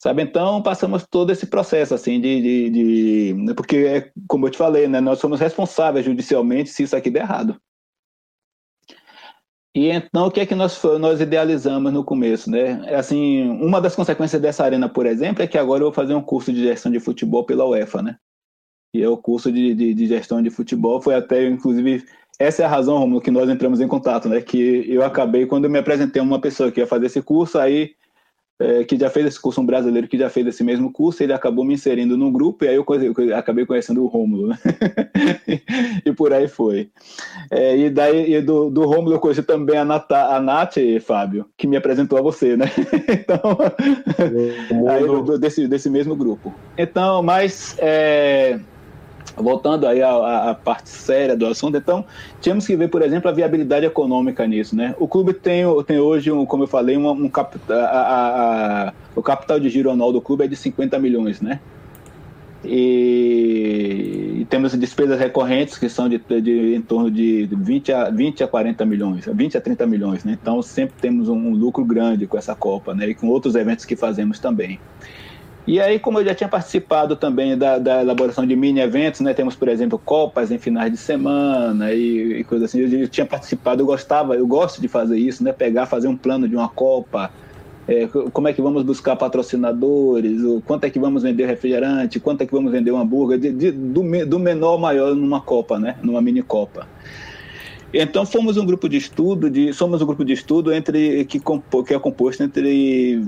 Sabe, então passamos todo esse processo assim de, de, de, porque é, como eu te falei, né, nós somos responsáveis judicialmente se isso aqui der errado. E então o que é que nós nós idealizamos no começo, né? É assim, uma das consequências dessa arena, por exemplo, é que agora eu vou fazer um curso de gestão de futebol pela UEFA, né? E é o curso de, de, de, gestão de futebol. Foi até, inclusive, essa é a razão, Romulo, que nós entramos em contato, né? Que eu acabei, quando eu me apresentei a uma pessoa que ia fazer esse curso, aí, é, que já fez esse curso, um brasileiro que já fez esse mesmo curso, ele acabou me inserindo num grupo, e aí eu, eu acabei conhecendo o Rômulo, né? *laughs* e por aí foi. É, e daí, e do, do Rômulo eu conheci também a, Nata, a Nath, Fábio, que me apresentou a você, né? *laughs* então, aí, do, desse, desse mesmo grupo. Então, mas... É, Voltando aí à, à, parte séria do assunto, então, tínhamos que ver, por exemplo, a viabilidade econômica nisso, né? O clube tem, tem hoje, um, como eu falei, um, um cap, a, a, o capital de giro anual do clube é de 50 milhões, né? E, e temos despesas recorrentes que são de, de, em torno de 20 a, 20 a 40 milhões, 20 a 30 milhões, né? Então, sempre temos um lucro grande com essa Copa, né? E com outros eventos que fazemos também. E aí, como eu já tinha participado também da, da elaboração de mini eventos, né? Temos, por exemplo, copas em finais de semana e, e coisas assim. Eu, eu, tinha participado, eu gostava, eu gosto de fazer isso, né? Pegar, fazer um plano de uma copa. É, como é que vamos buscar patrocinadores? Quanto é que vamos vender refrigerante? Quanto é que vamos vender um hambúrguer? De, de, do, do menor ao maior numa copa, né? Numa mini copa. Então fomos um grupo de estudo, de, somos um grupo de estudo entre que, que é composto entre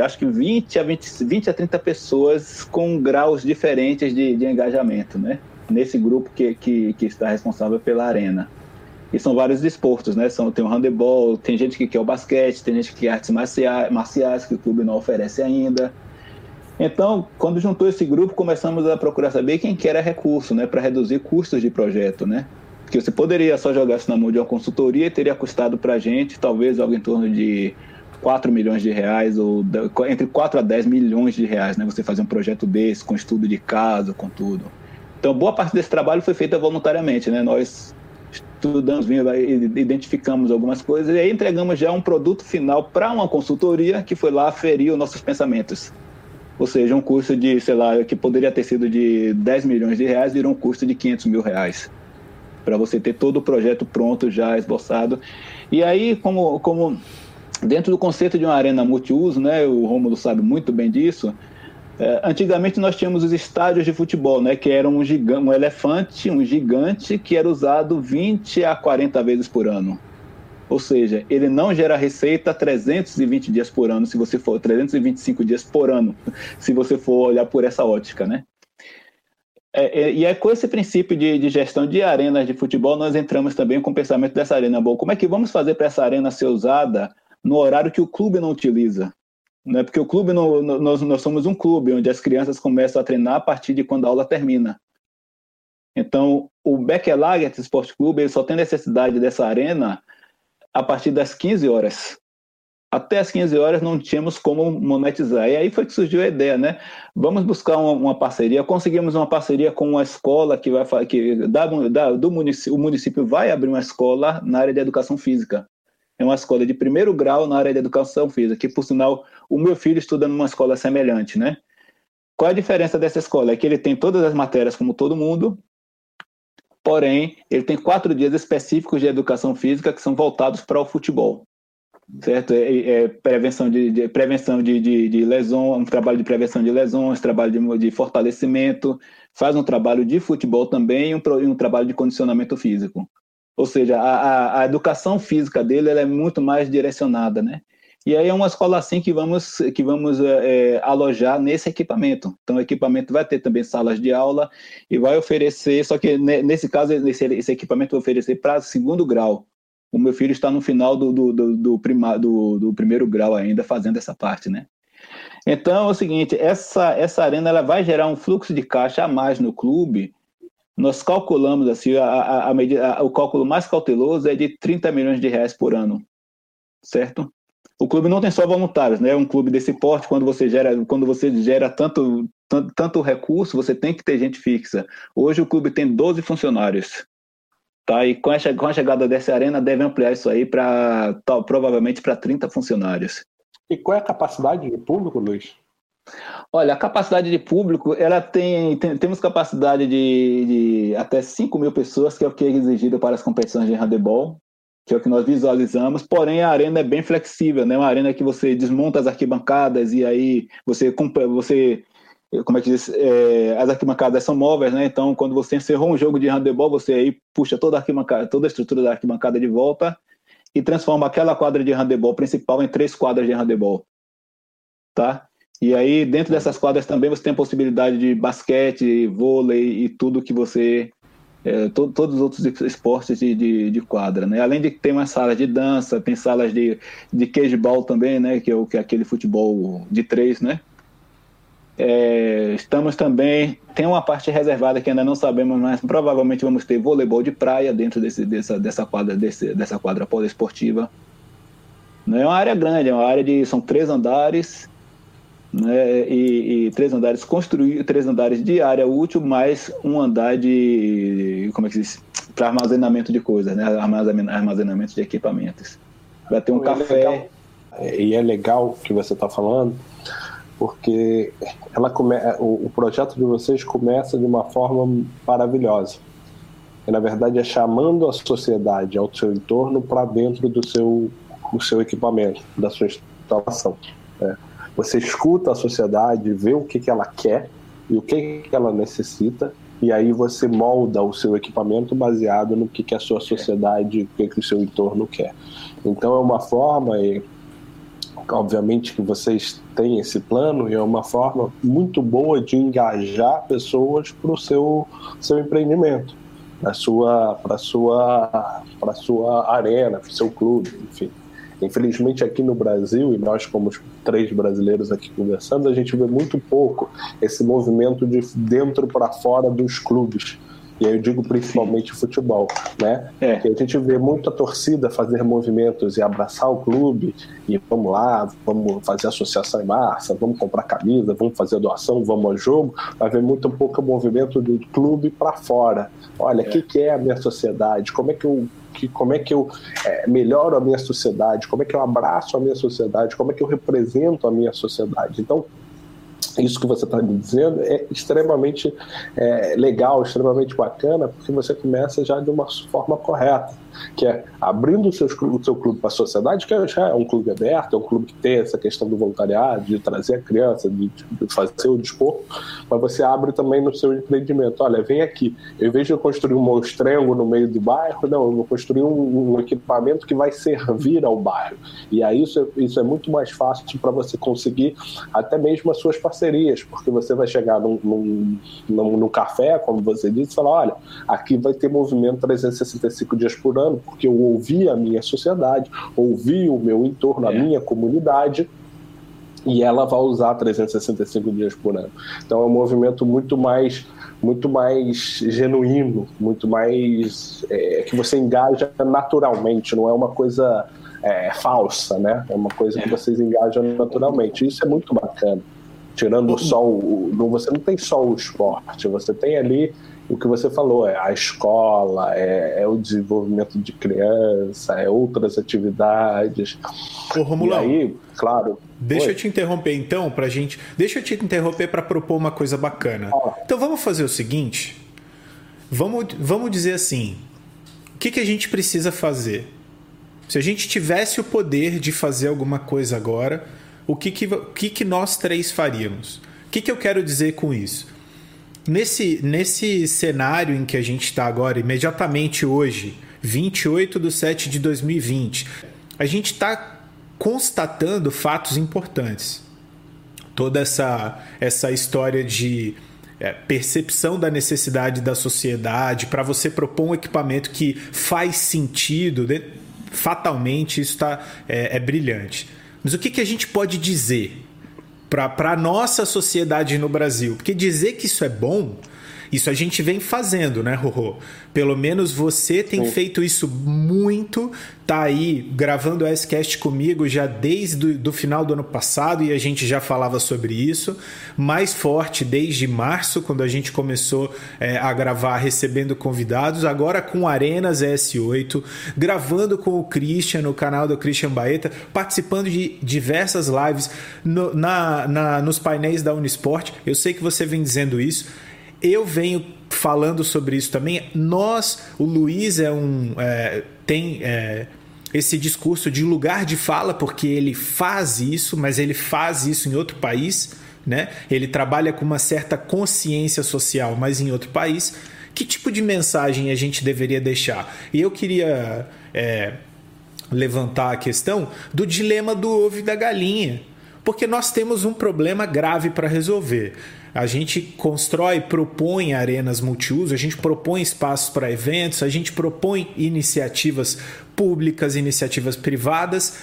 acho que 20 a 20, 20 a 30 pessoas com graus diferentes de, de engajamento, né? Nesse grupo que, que, que, está responsável pela arena. E são vários desportos, né? São, tem o handebol, tem gente que quer o basquete, tem gente que quer artes marciais, marciais que o clube não oferece ainda. Então, quando juntou esse grupo, começamos a procurar saber quem quer recurso, né? Para reduzir custos de projeto, né? Porque você poderia só jogar isso na mão de uma consultoria e teria custado para a gente talvez algo em torno de 4 milhões de reais, ou entre 4 a 10 milhões de reais, né? Você fazer um projeto desse, com estudo de caso, com tudo. Então, boa parte desse trabalho foi feita voluntariamente, né? Nós estudamos, identificamos algumas coisas e aí entregamos já um produto final para uma consultoria que foi lá ferir os nossos pensamentos. Ou seja, um custo de, sei lá, que poderia ter sido de 10 milhões de reais, virou um custo de 500 mil reais. Para você ter todo o projeto pronto, já esboçado. E aí, como, como dentro do conceito de uma arena multiuso, né, o Rômulo sabe muito bem disso, é, antigamente nós tínhamos os estádios de futebol, né, que eram um, gigante, um elefante, um gigante, que era usado 20 a 40 vezes por ano. Ou seja, ele não gera receita 320 dias por ano, se você for 325 dias por ano, se você for olhar por essa ótica, né? É, é, e é com esse princípio de, de, gestão de arenas de futebol, nós entramos também com o pensamento dessa arena. Bom, como é que vamos fazer para essa arena ser usada no horário que o clube não utiliza? Né? Porque o clube, não, nós, nós somos um clube onde as crianças começam a treinar a partir de quando a aula termina. Então, o Beckelager Esporte Clube ele só tem necessidade dessa arena a partir das 15 horas. Até as 15 horas não tínhamos como monetizar. E aí foi que surgiu a ideia, né? Vamos buscar uma, uma parceria. Conseguimos uma parceria com uma escola que vai que da, da, do município, o município vai abrir uma escola na área de educação física. É uma escola de primeiro grau na área de educação física, que por sinal o meu filho estuda numa escola semelhante, né? Qual a diferença dessa escola? É que ele tem todas as matérias como todo mundo, porém, ele tem quatro dias específicos de educação física que são voltados para o futebol. Certo? É, é prevenção de, de prevenção de, de, de, lesões, um trabalho de prevenção de lesões, trabalho de, de fortalecimento, faz um trabalho de futebol também e um, um trabalho de condicionamento físico. Ou seja, a, a, a educação física dele é muito mais direcionada, né? E aí é uma escola assim que vamos, que vamos é, é, alojar nesse equipamento. Então, o equipamento vai ter também salas de aula e vai oferecer, só que nesse caso, esse, esse equipamento vai oferecer para segundo grau. O meu filho está no final do, do, do, do, prima, do, do primeiro grau ainda, fazendo essa parte, né? Então, é o seguinte, essa, essa arena ela vai gerar um fluxo de caixa a mais no clube. Nós calculamos, assim, a, a, a medida, o cálculo mais cauteloso é de 30 milhões de reais por ano, certo? o clube não tem só voluntários, né? Um clube desse porte, quando você gera, quando você gera tanto, tanto, tanto recurso, você tem que ter gente fixa. Hoje o clube tem 12 funcionários. Tá? E com a, chegada dessa arena, deve ampliar isso aí para provavelmente para 30 funcionários. E qual é a capacidade de público, Luiz? Olha, a capacidade de público, ela tem, tem temos capacidade de, de, até 5 mil pessoas, que é o que é exigido para as competições de handebol que é o que nós visualizamos, porém a arena é bem flexível, né? Uma arena que você desmonta as arquibancadas e aí você você como é que diz, é, as arquibancadas são móveis, né? Então, quando você encerrou um jogo de handebol, você aí puxa toda a arquibancada, toda a estrutura da arquibancada de volta e transforma aquela quadra de handebol principal em três quadras de handebol, tá? E aí, dentro dessas quadras também você tem a possibilidade de basquete, vôlei e tudo que você é, to, todos os outros esportes de, de, de, quadra, né? Além de ter uma sala de dança, tem salas de, de cageball também, né? Que é, o, que é aquele futebol de três, né? É, estamos também, tem uma parte reservada que ainda não sabemos, mas provavelmente vamos ter voleibol de praia dentro desse, dessa, dessa quadra, desse, dessa quadra poliesportiva. Não é uma área grande, é uma área de são três andares né, e, e, três andares construídos, três andares de área útil, mais um andar de, como é que se diz, para armazenamento de coisas, né, armazenamento de equipamentos. Vai ter um e é café. É e é legal que você está falando, porque ela come, o, o projeto de vocês começa de uma forma maravilhosa. E, na verdade, é chamando a sociedade ao seu entorno para dentro do seu, do seu equipamento, da sua instalação. Né? Você escuta a sociedade, vê o que, que ela quer e o que, que ela necessita, e aí você molda o seu equipamento baseado no que, que a sua sociedade, o que, que o seu entorno quer. Então é uma forma, e, obviamente que vocês têm esse plano, e é uma forma muito boa de engajar pessoas para o seu, seu empreendimento, para sua, para sua, para sua arena, para seu clube, enfim. Infelizmente, aqui no Brasil, e nós, como três brasileiros aqui conversando, a gente vê muito pouco esse movimento de dentro para fora dos clubes. E aí eu digo principalmente futebol, né? É. Que a gente vê muita torcida fazer movimentos e abraçar o clube e vamos lá, vamos fazer associação em massa, vamos comprar camisa, vamos fazer doação, vamos ao jogo, vai ver muito pouco movimento do clube para fora. Olha, o é. que, que é a minha sociedade? Como é que eu que, como é que eu é, melhoro a minha sociedade, como é que eu abraço a minha sociedade, como é que eu represento a minha sociedade. Então, isso que você está me dizendo é extremamente é, legal, extremamente bacana, porque você começa já de uma forma correta que é abrindo o seu, o seu clube para a sociedade, que já é um clube aberto, é um clube que tem essa questão do voluntariado, de trazer a criança, de, de fazer o desporto, mas você abre também no seu empreendimento. Olha, vem aqui, vez de eu construir um monstrengo no meio do bairro, não, eu vou construir um, um equipamento que vai servir ao bairro. E aí isso, é, isso é muito mais fácil para você conseguir até mesmo as suas parcerias, porque você vai chegar num, num, num, num café, como você disse, e falar, olha, aqui vai ter movimento 365 dias por ano, ano, porque eu ouvi a minha sociedade, ouvi o meu entorno, a é. minha comunidade, e ela vai usar 365 dias por ano. Então é um movimento muito mais muito mais genuíno, muito mais é, que você engaja naturalmente, não é uma coisa é, falsa, né? É uma coisa que é. vocês engajam naturalmente. Isso é muito bacana. Tirando só o, você não tem só o esporte, você tem ali o que você falou, é a escola, é, é o desenvolvimento de criança, é outras atividades. Ô, Romulão, e aí, claro. Deixa Oi? eu te interromper então, pra gente. Deixa eu te interromper para propor uma coisa bacana. Ah. Então vamos fazer o seguinte. Vamos, vamos dizer assim: o que, que a gente precisa fazer? Se a gente tivesse o poder de fazer alguma coisa agora, o que, que, o que, que nós três faríamos? O que, que eu quero dizer com isso? Nesse, nesse cenário em que a gente está agora, imediatamente hoje, 28 de 7 de 2020, a gente está constatando fatos importantes. Toda essa, essa história de é, percepção da necessidade da sociedade, para você propor um equipamento que faz sentido, né? fatalmente isso tá, é, é brilhante. Mas o que, que a gente pode dizer para a nossa sociedade no Brasil. Porque dizer que isso é bom, isso a gente vem fazendo, né, Rorô? Pelo menos você tem Sim. feito isso muito, tá aí gravando o S-Cast comigo já desde o final do ano passado e a gente já falava sobre isso. Mais forte desde março, quando a gente começou é, a gravar recebendo convidados. Agora com Arenas S8, gravando com o Christian no canal do Christian Baeta, participando de diversas lives no, na, na, nos painéis da Unisport. Eu sei que você vem dizendo isso eu venho falando sobre isso também. Nós, o Luiz é um é, tem é, esse discurso de lugar de fala porque ele faz isso, mas ele faz isso em outro país, né? Ele trabalha com uma certa consciência social, mas em outro país. Que tipo de mensagem a gente deveria deixar? E eu queria é, levantar a questão do dilema do ovo e da galinha, porque nós temos um problema grave para resolver. A gente constrói, propõe arenas multiuso, a gente propõe espaços para eventos, a gente propõe iniciativas públicas, iniciativas privadas,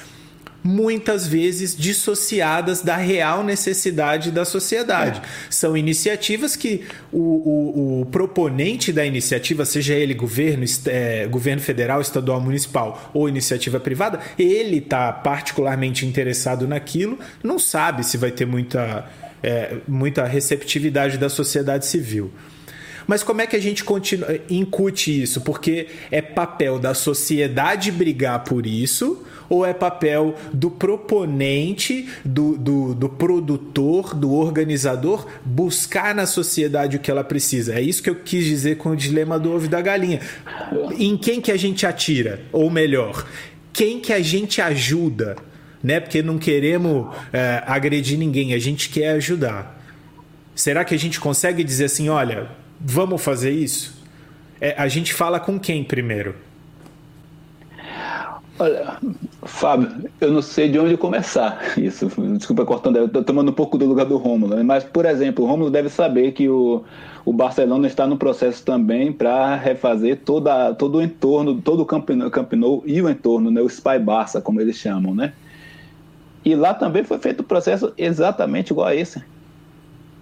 muitas vezes dissociadas da real necessidade da sociedade. É. São iniciativas que o, o, o, proponente da iniciativa, seja ele governo, é, governo federal, estadual, municipal ou iniciativa privada, ele está particularmente interessado naquilo, não sabe se vai ter muita é, muita receptividade da sociedade civil. Mas como é que a gente continua, incute isso? Porque é papel da sociedade brigar por isso ou é papel do proponente, do, do, do, produtor, do organizador buscar na sociedade o que ela precisa? É isso que eu quis dizer com o dilema do ovo e da galinha. Em quem que a gente atira? Ou melhor, quem que a gente ajuda? Né? Porque não queremos é, agredir ninguém, a gente quer ajudar. Será que a gente consegue dizer assim, olha, vamos fazer isso? É, a gente fala com quem primeiro? Olha, Fábio, eu não sei de onde começar *laughs* isso. Desculpa cortando, estou tomando um pouco do lugar do Rômulo, né? mas, por exemplo, o Rômulo deve saber que o, o Barcelona está no processo também para refazer toda, todo o entorno, todo o Camp Camp Nou e o entorno, né? o Spy Barça, como eles chamam, né? E lá também foi feito o processo exatamente igual a esse.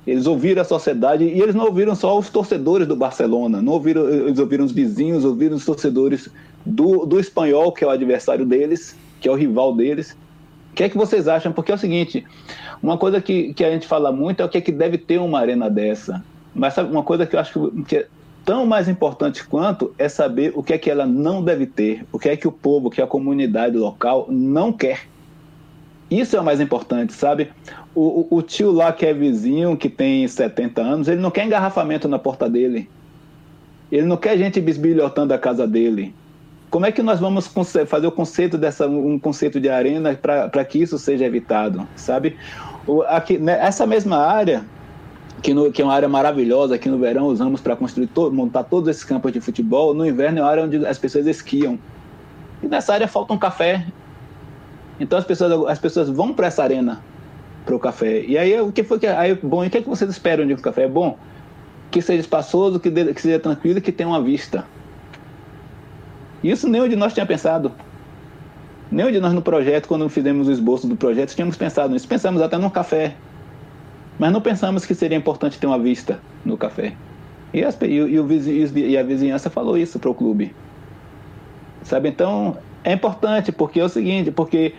Eles ouviram a sociedade e eles não ouviram só os torcedores do Barcelona, não ouviram, eles ouviram os vizinhos, ouviram os torcedores do, do espanhol, que é o adversário deles, que é o rival deles. O que é que vocês acham? Porque é o seguinte, uma coisa que, que a gente fala muito é o que é que deve ter uma arena dessa. Mas sabe, uma coisa que eu acho que é tão mais importante quanto é saber o que é que ela não deve ter, o que é que o povo, que a comunidade local não quer. Isso é o mais importante, sabe? O, o, o, tio lá que é vizinho, que tem 70 anos, ele não quer engarrafamento na porta dele. Ele não quer gente bisbilhotando a casa dele. Como é que nós vamos fazer o conceito dessa um conceito de arena para que isso seja evitado, sabe? O, aqui, né, essa mesma área que, no, que, é uma área maravilhosa, que no verão usamos para construir todo, montar todos esses campos de futebol, no inverno é a área onde as pessoas esquiam. E nessa área falta um café. Então as pessoas, as pessoas vão para essa arena para o café. E aí o que foi que aí bom? E o que, é que vocês esperam de um café? É bom que seja espaçoso, que, de, que seja tranquilo, que tenha uma vista. Isso nenhum de nós tinha pensado. Nenhum de nós no projeto, quando fizemos o esboço do projeto, tínhamos pensado nisso. Pensamos até num café. Mas não pensamos que seria importante ter uma vista no café. E, as, e, e, o, e a vizinhança falou isso para o clube. Sabe? Então, é importante, porque é o seguinte, porque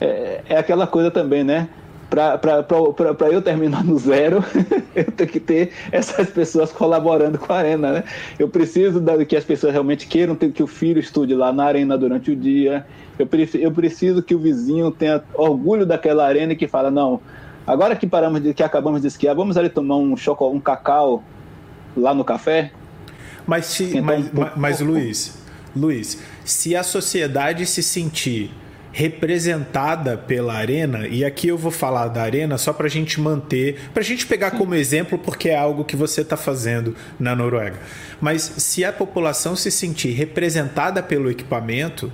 é, é aquela coisa também, né? para eu terminar no zero, *laughs* eu tenho que ter essas pessoas colaborando com a arena, né? Eu preciso da, que as pessoas realmente queiram ter, que o filho estude lá na arena durante o dia. Eu, eu preciso que o vizinho tenha orgulho daquela arena e que fala, não, agora que paramos de, que acabamos de esquiar, vamos ali tomar um chocolate, um cacau lá no café? Mas se, então, mas, mas, mas Luiz, Luiz, se a sociedade se sentir representada pela arena, e aqui eu vou falar da arena só para a gente manter, para a gente pegar como exemplo, porque é algo que você está fazendo na Noruega. Mas se a população se sentir representada pelo equipamento,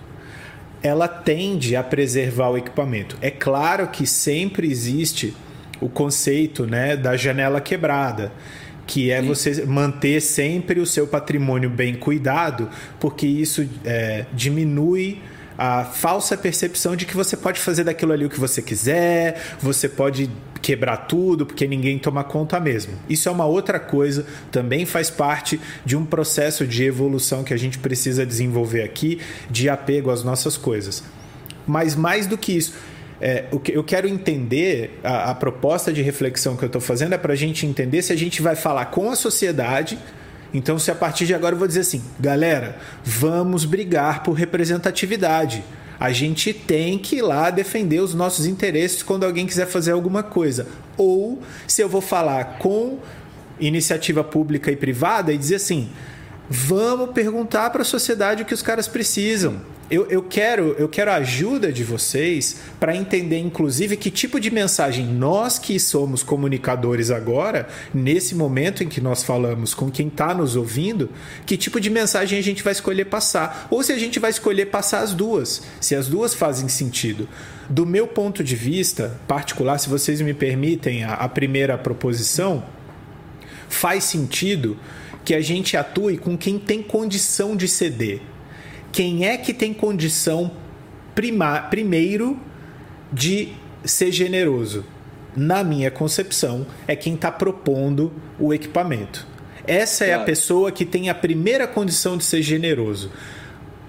ela tende a preservar o equipamento. É claro que sempre existe o conceito né, da janela quebrada que é você manter sempre o seu patrimônio bem cuidado, porque isso é, diminui a falsa percepção de que você pode fazer daquilo ali o que você quiser, você pode quebrar tudo porque ninguém toma conta mesmo. Isso é uma outra coisa, também faz parte de um processo de evolução que a gente precisa desenvolver aqui, de apego às nossas coisas. Mas mais do que isso, é, o que eu quero entender, a, a proposta de reflexão que eu estou fazendo é para a gente entender se a gente vai falar com a sociedade então, se a partir de agora eu vou dizer assim, galera, vamos brigar por representatividade. A gente tem que ir lá defender os nossos interesses quando alguém quiser fazer alguma coisa. Ou se eu vou falar com iniciativa pública e privada e dizer assim: vamos perguntar para a sociedade o que os caras precisam eu, eu, quero, eu quero a ajuda de vocês para entender, inclusive, que tipo de mensagem nós que somos comunicadores agora, nesse momento em que nós falamos com quem está nos ouvindo, que tipo de mensagem a gente vai escolher passar. Ou se a gente vai escolher passar as duas, se as duas fazem sentido. Do meu ponto de vista particular, se vocês me permitem a, a primeira proposição, faz sentido que a gente atue com quem tem condição de ceder quem é que tem condição prima, primeiro de ser generoso? Na minha concepção, é quem está propondo o equipamento. Essa é a pessoa que tem a primeira condição de ser generoso.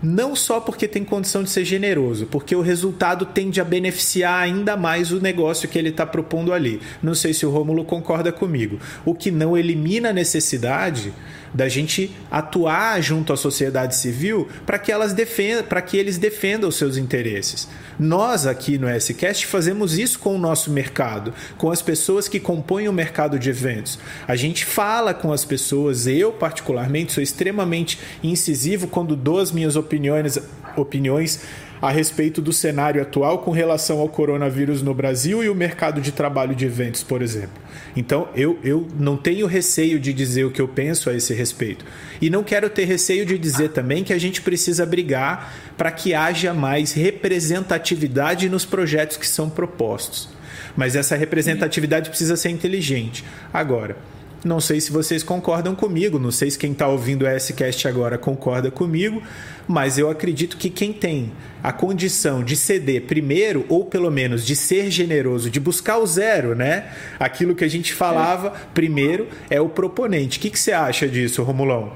Não só porque tem condição de ser generoso, porque o resultado tende a beneficiar ainda mais o negócio que ele está propondo ali. Não sei se o Rômulo concorda comigo. O que não elimina a necessidade da gente atuar junto à sociedade civil para que elas defendam, para que eles defendam os seus interesses. Nós aqui no SCast fazemos isso com o nosso mercado, com as pessoas que compõem o mercado de eventos. A gente fala com as pessoas, eu particularmente sou extremamente incisivo quando dou as minhas opiniões, opiniões a respeito do cenário atual com relação ao coronavírus no Brasil e o mercado de trabalho de eventos, por exemplo. Então, eu, eu não tenho receio de dizer o que eu penso a esse respeito. E não quero ter receio de dizer também que a gente precisa brigar para que haja mais representatividade nos projetos que são propostos. Mas essa representatividade precisa ser inteligente. Agora, Não sei se vocês concordam comigo, não sei se quem está ouvindo o S-Cast agora concorda comigo, mas eu acredito que quem tem a condição de ceder primeiro, ou pelo menos de ser generoso, de buscar o zero, né? Aquilo que a gente falava é. primeiro é o proponente. O que, que você acha disso, Romulão?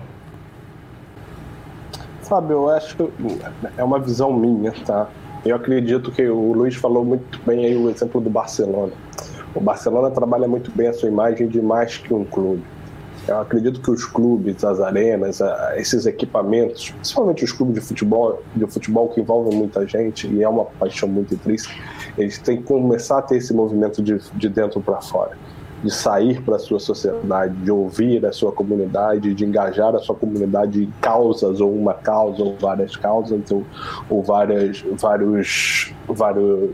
Fábio, eu acho que é uma visão minha, tá? Eu acredito que o Luiz falou muito bem aí o exemplo do Barcelona. O Barcelona trabalha muito bem a sua imagem de mais que um clube. Eu acredito que os clubes, as arenas, esses equipamentos, principalmente os clubes de futebol, de futebol que envolvem muita gente e é uma paixão muito intrínseca, eles têm que começar a ter esse movimento de, de dentro para fora, de sair para a sua sociedade, de ouvir a sua comunidade, de engajar a sua comunidade em causas ou uma causa ou várias causas ou, ou várias, vários, vários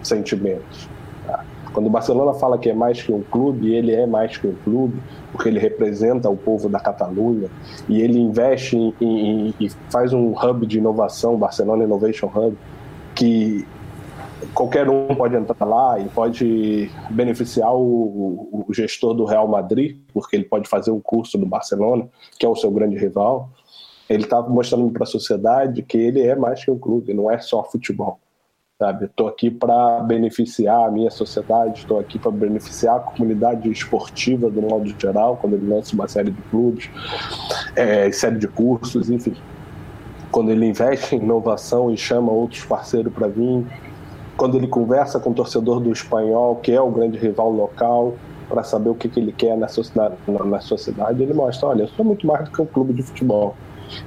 sentimentos. Quando o Barcelona fala que é mais que um clube, ele é mais que um clube, porque ele representa o povo da Catalunha e ele investe e faz um hub de inovação, Barcelona Innovation Hub, que qualquer um pode entrar lá e pode beneficiar o, o, gestor do Real Madrid, porque ele pode fazer um curso do Barcelona, que é o seu grande rival. Ele está mostrando para a sociedade que ele é mais que um clube, não é só futebol sabe? Estou aqui para beneficiar a minha sociedade, estou aqui para beneficiar a comunidade esportiva do modo geral, quando ele lança uma série de clubes, é, série de cursos, enfim. Quando ele investe em inovação e chama outros parceiros para vir, quando ele conversa com o torcedor do espanhol, que é o grande rival local, para saber o que, que ele quer na sociedade, na sociedade, ele mostra: olha, eu sou muito mais do que um clube de futebol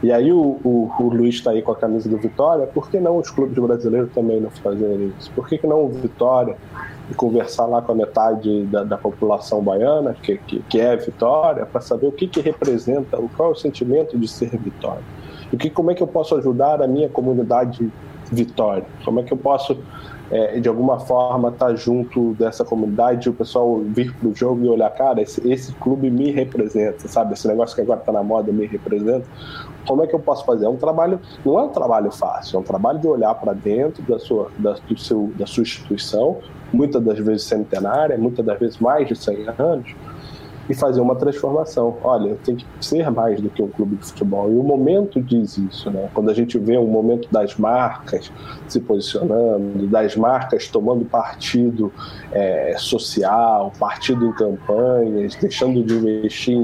e aí o, o, o Luiz está aí com a camisa do Vitória, por que não os clubes brasileiros também não fazerem isso? Por que, que não o Vitória e conversar lá com a metade da, da população baiana, que, que, que é Vitória, para saber o que, que representa, qual é o sentimento de ser Vitória? E que, como é que eu posso ajudar a minha comunidade Vitória? Como é que eu posso é, de alguma forma estar tá junto dessa comunidade, o pessoal vir pro jogo e olhar, cara, esse, esse clube me representa, sabe? Esse negócio que agora está na moda me representa. Como é que eu posso fazer? É um trabalho, não é um trabalho fácil, é um trabalho de olhar para dentro da sua, da, do seu, da sua instituição, muitas das vezes centenária, muitas das vezes mais de 100 anos, e fazer uma transformação. Olha, tenho que ser mais do que um clube de futebol. E o momento diz isso, né? Quando a gente vê um momento das marcas se posicionando, das marcas tomando partido é, social, partido em campanhas, deixando de investir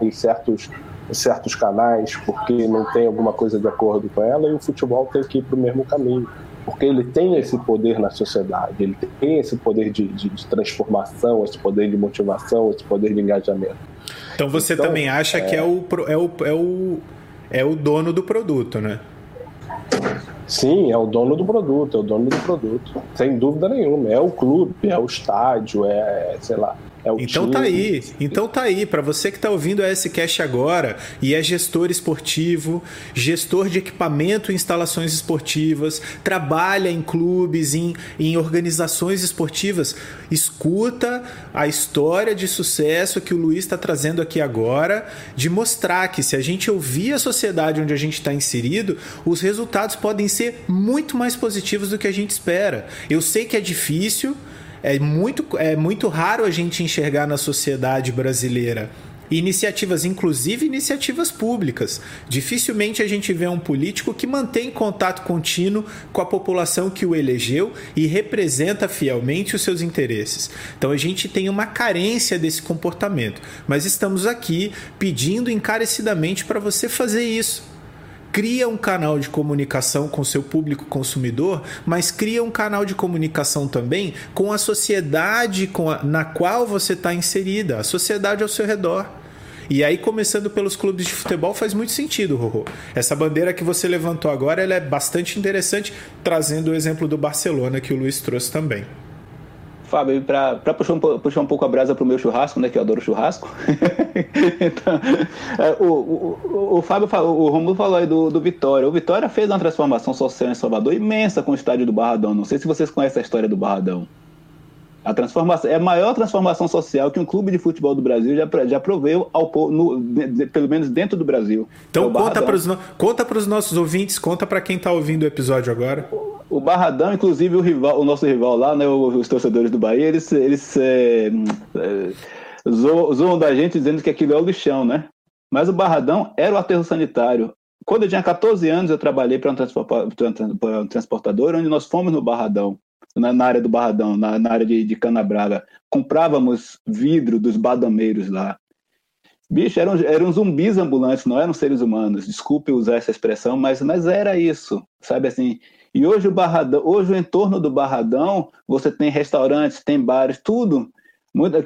em, certos certos canais porque não tem alguma coisa de acordo com ela e o futebol tem que ir para o mesmo caminho porque ele tem esse poder na sociedade, ele tem esse poder de, de, de transformação, esse poder de motivação, esse poder de engajamento. Então você então, também acha é... que é o, é, o, é, o, é o dono do produto, né? Sim, é o dono do produto, é o dono do produto, sem dúvida nenhuma. É o clube, é o estádio, é, sei lá, é então time. tá aí, então tá aí, para você que tá ouvindo a S-Cast agora e é gestor esportivo, gestor de equipamento e instalações esportivas, trabalha em clubes, em, em organizações esportivas, escuta a história de sucesso que o Luiz está trazendo aqui agora, de mostrar que se a gente ouvir a sociedade onde a gente está inserido, os resultados podem ser muito mais positivos do que a gente espera. Eu sei que é difícil, é muito, é muito raro a gente enxergar na sociedade brasileira iniciativas, inclusive iniciativas públicas. Dificilmente a gente vê um político que mantém contato contínuo com a população que o elegeu e representa fielmente os seus interesses. Então a gente tem uma carência desse comportamento, mas estamos aqui pedindo encarecidamente para você fazer isso cria um canal de comunicação com seu público consumidor, mas cria um canal de comunicação também com a sociedade com a, na qual você está inserida, a sociedade ao seu redor. E aí, começando pelos clubes de futebol, faz muito sentido, Rorô. Essa bandeira que você levantou agora ela é bastante interessante, trazendo o exemplo do Barcelona que o Luiz trouxe também. Fábio, para puxar, um, puxar um pouco a brasa para o meu churrasco, né, que eu adoro churrasco. *laughs* então, é, o, o, o, Fábio, o Romulo falou aí do, do Vitória. O Vitória fez uma transformação social em Salvador imensa com o estádio do Barradão. Não sei se vocês conhecem a história do Barradão. A transformação é a maior transformação social que um clube de futebol do Brasil já, já proveu ao no, de, pelo menos dentro do Brasil. Então é conta para os conta para os nossos ouvintes, conta para quem está ouvindo o episódio agora. O, Barradão, inclusive o rival, o nosso rival lá, né, os torcedores do Bahia, eles, eles é, é, zoam da gente dizendo que aquilo é o lixão, né? Mas o Barradão era o aterro sanitário. Quando eu tinha 14 anos, eu trabalhei para um transportador, onde nós fomos no Barradão, na, na área do Barradão, na, na área de, de Canabraga. Comprávamos vidro dos badameiros lá. Bicho, eram, eram zumbis ambulantes, não eram seres humanos. Desculpe usar essa expressão, mas, mas era isso, sabe assim? E hoje o Barradão, hoje o entorno do Barradão, você tem restaurantes, tem bares, tudo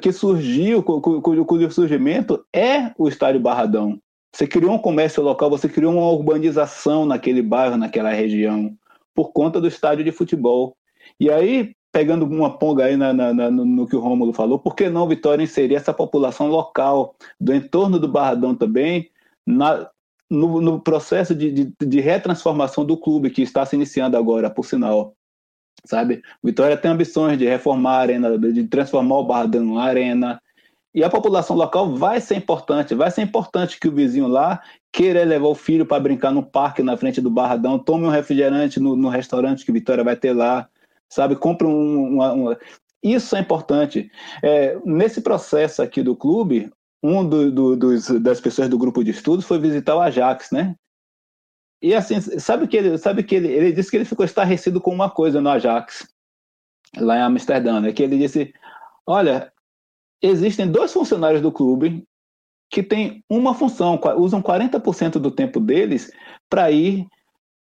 que surgiu, cujo surgimento é o Estádio Barradão. Você criou um comércio local, você criou uma urbanização naquele bairro, naquela região, por conta do estádio de futebol. E aí, pegando uma ponga aí na, na, na, no que o Rômulo falou, por que não Vitória inserir essa população local do entorno do Barradão também no, no, processo de, de, de retransformação do clube que está se iniciando agora, por sinal? sabe? Vitória tem ambições de reformar a arena, de transformar o Barradão em arena. E a população local vai ser importante, vai ser importante que o vizinho lá queira levar o filho para brincar no parque na frente do Barradão, tome um refrigerante no, no restaurante que Vitória vai ter lá, sabe? Compre um, uma, uma... Isso é importante. É, nesse processo aqui do clube, um do, do, dos, das pessoas do grupo de estudos foi visitar o Ajax, né? E assim, sabe que ele, sabe que ele, ele disse que ele ficou estarrecido com uma coisa no Ajax, lá em Amsterdã, né? Que ele disse: "Olha, existem dois funcionários do clube que têm uma função, usam 40% do tempo deles para ir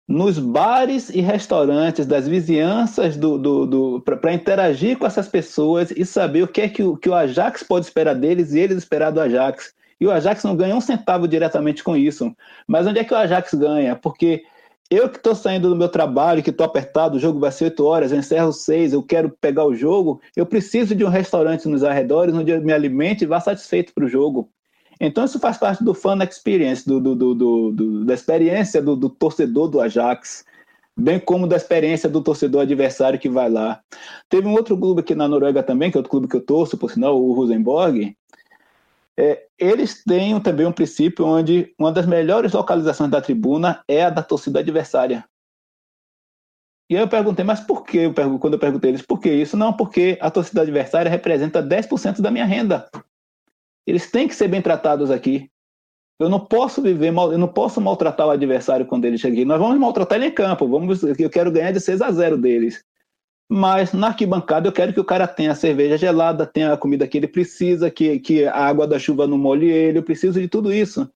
nos bares e restaurantes das vizinhanças do, do, do para interagir com essas pessoas e saber o que é que o, que o Ajax pode esperar deles e eles esperar do Ajax. E o Ajax não ganha um centavo diretamente com isso. Mas onde é que o Ajax ganha? Porque eu que estou saindo do meu trabalho, que estou apertado, o jogo vai ser 8 horas, eu encerro 6, eu quero pegar o jogo, eu preciso de um restaurante nos arredores onde eu me alimente e vá satisfeito para o jogo. Então isso faz parte do fan experience, do, do, do, do da experiência do, do, torcedor do Ajax, bem como da experiência do torcedor adversário que vai lá. Teve um outro clube aqui na Noruega também, que é outro clube que eu torço, por sinal, o Rosenborg, é, eles têm também um princípio onde uma das melhores localizações da tribuna é a da torcida adversária. E aí eu perguntei, mas por que? Quando eu perguntei eles, por que isso? Não, porque a torcida adversária representa 10% da minha renda. Eles têm que ser bem tratados aqui. Eu não posso viver mal, eu não posso maltratar o adversário quando ele chega aqui. Nós vamos maltratar ele em campo. Vamos, eu quero ganhar de 6 a 0 deles. Mas na arquibancada eu quero que o cara tenha a cerveja gelada, tenha a comida que ele precisa, que, que a água da chuva não molhe ele, eu preciso de tudo isso.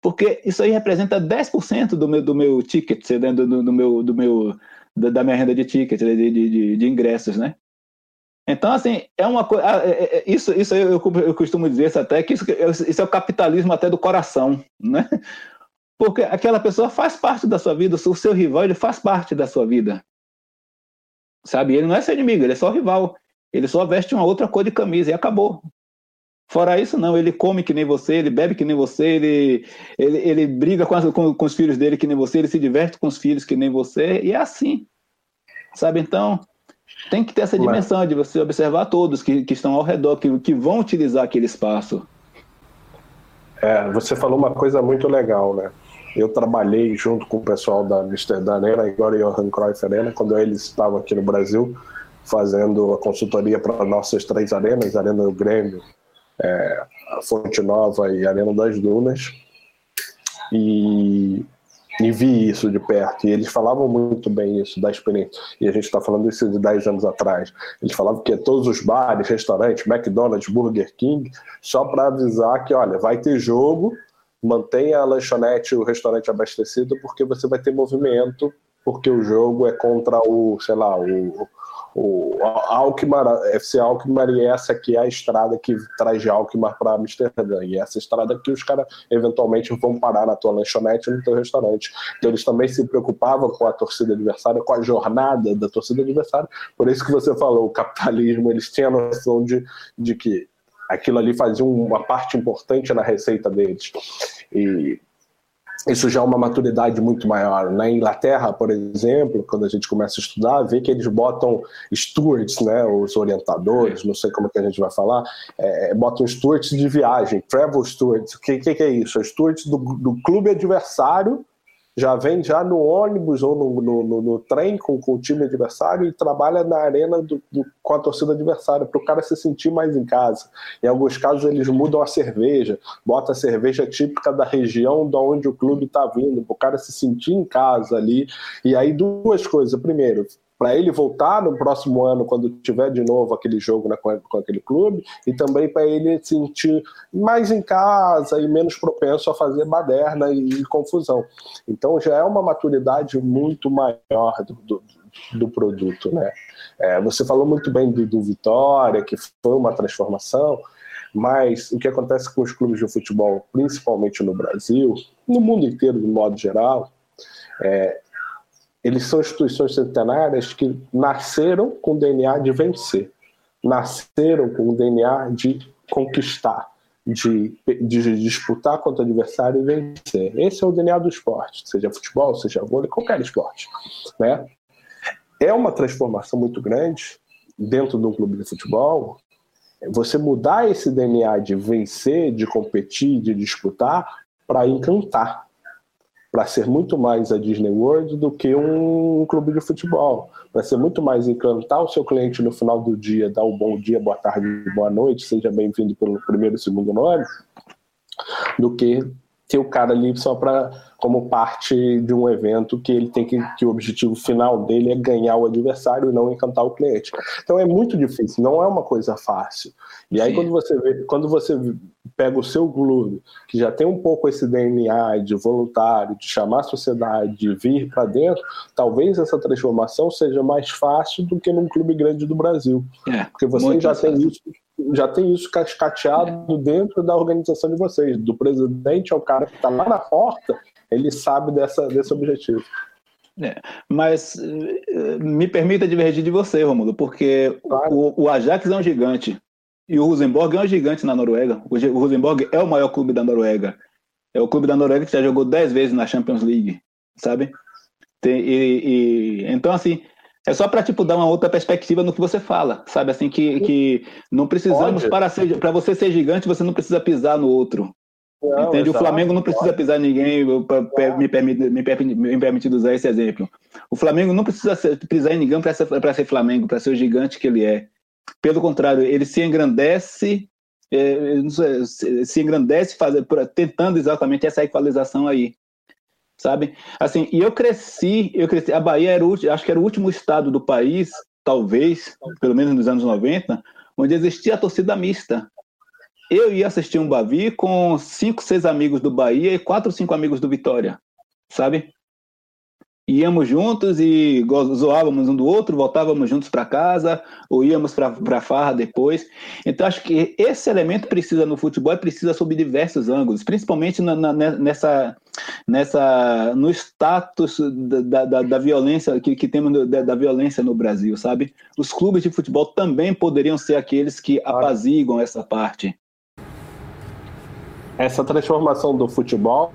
Porque isso aí representa 10% do meu, do meu ticket, né, do, do, do, meu, do meu, da minha renda de ticket, de, de, de, de ingressos, né? Então, assim, é uma coisa. Ah, é, é, isso, isso eu, eu costumo dizer até que isso, isso é o capitalismo até do coração, né? Porque aquela pessoa faz parte da sua vida, o seu rival ele faz parte da sua vida. Sabe? Ele não é seu inimigo, ele é só rival. Ele só veste uma outra cor de camisa e acabou. Fora isso, não. Ele come que nem você, ele bebe que nem você, ele, ele, ele briga com, as, com, com os filhos dele que nem você, ele se diverte com os filhos que nem você, e é assim. Sabe? Então, tem que ter essa dimensão de você observar todos que, que estão ao redor, que, que vão utilizar aquele espaço. É, você falou uma coisa muito legal, né? Eu trabalhei junto com o pessoal da Amsterdã Arena, agora Johan Cruyff Arena, quando eles estavam aqui no Brasil, fazendo a consultoria para nossas três arenas, Arena do Grêmio, é, a Fonte Nova e a Arena das Dunas. E, e vi isso de perto. E eles falavam muito bem isso, da experiência. E a gente está falando isso de 10 anos atrás. Eles falavam que todos os bares, restaurantes, McDonald's, Burger King, só para avisar que, olha, vai ter jogo, mantenha a lanchonete, o restaurante abastecido, porque você vai ter movimento, porque o jogo é contra o, sei lá, o, o Alkmaar, FC Alkmaar e essa aqui é a estrada que traz de Alkmaar para Amsterdã. E essa estrada que os caras eventualmente vão parar na tua lanchonete e no teu restaurante. Então eles também se preocupavam com a torcida adversária, com a jornada da torcida adversária. Por isso que você falou, o capitalismo, eles tinham a noção de, de que aquilo ali fazia uma parte importante na receita deles. E isso já é uma maturidade muito maior. Na Inglaterra, por exemplo, quando a gente começa a estudar, vê que eles botam stewards, né, os orientadores, não sei como é que a gente vai falar, é, botam stewards de viagem, travel stewards. O que, que, que é isso? É stewards do, do clube adversário já vem já no ônibus ou no, no, no, no trem com, com, o time adversário e trabalha na arena do, do, com a torcida adversária, para o cara se sentir mais em casa. Em alguns casos, eles mudam a cerveja, bota a cerveja típica da região de onde o clube está vindo, para o cara se sentir em casa ali. E aí, duas coisas. Primeiro, para ele voltar no próximo ano, quando tiver de novo aquele jogo né, com, com, aquele clube, e também para ele se sentir mais em casa e menos propenso a fazer baderna e, e confusão. Então já é uma maturidade muito maior do, do, do produto. Né? É, você falou muito bem do, do Vitória, que foi uma transformação, mas o que acontece com os clubes de futebol, principalmente no Brasil, no mundo inteiro de modo geral, é, eles são instituições centenárias que nasceram com o DNA de vencer, nasceram com o DNA de conquistar, de, de, disputar contra o adversário e vencer. Esse é o DNA do esporte, seja futebol, seja vôlei, qualquer esporte. Né? É uma transformação muito grande dentro de um clube de futebol. Você mudar esse DNA de vencer, de competir, de disputar, para encantar para ser muito mais a Disney World do que um clube de futebol. Para ser muito mais encantar o seu cliente no final do dia, dar o um bom dia, boa tarde, boa noite, seja bem-vindo pelo primeiro e segundo nome, do que ter o cara ali só para como parte de um evento que ele tem que, que o objetivo final dele é ganhar o adversário e não encantar o cliente. Então é muito difícil, não é uma coisa fácil. E aí quando você vê, quando você pega o seu clube, que já tem um pouco esse DNA de voluntário, de chamar a sociedade, de vir para dentro, talvez essa transformação seja mais fácil do que num clube grande do Brasil. É, Porque você já tem isso já tem isso cascateado dentro da organização de vocês, do presidente ao cara que está lá na porta ele sabe dessa, desse objetivo. É, mas eh, me permita divergir de você, Romulo, porque claro. o, o, Ajax é um gigante e o Rosenborg é um gigante na Noruega. O, o Rosenborg é o maior clube da Noruega. É o clube da Noruega que já jogou 10 vezes na Champions League, sabe? Tem, e, e, então, assim, é só para tipo, dar uma outra perspectiva no que você fala, sabe? Assim, que, que não precisamos, para, ser, para você ser gigante, você não precisa pisar no outro. Não, Entende? O Flamengo não precisa pisar ninguém, me permite, me, permite, me permite usar esse exemplo. O Flamengo não precisa pisar em ninguém para ser, ser Flamengo, para ser o gigante que ele é. Pelo contrário, ele se engrandece, é, se engrandece fazer, tentando exatamente essa equalização aí. Sabe? Assim, e eu cresci, eu cresci, a Bahia era o, acho que era o último estado do país, talvez, pelo menos nos anos 90, onde existia a torcida mista eu ia assistir um Bavi com cinco, seis amigos do Bahia e quatro, cinco amigos do Vitória, sabe? Íamos juntos e zoávamos um do outro, voltávamos juntos para casa, ou íamos para farra depois. Então, acho que esse elemento precisa no futebol, precisa sob diversos ângulos, principalmente na, na, nessa, nessa, no status da, da, da violência que, que temos da, da, violência no Brasil, sabe? Os clubes de futebol também poderiam ser aqueles que apaziguam essa parte essa transformação do futebol,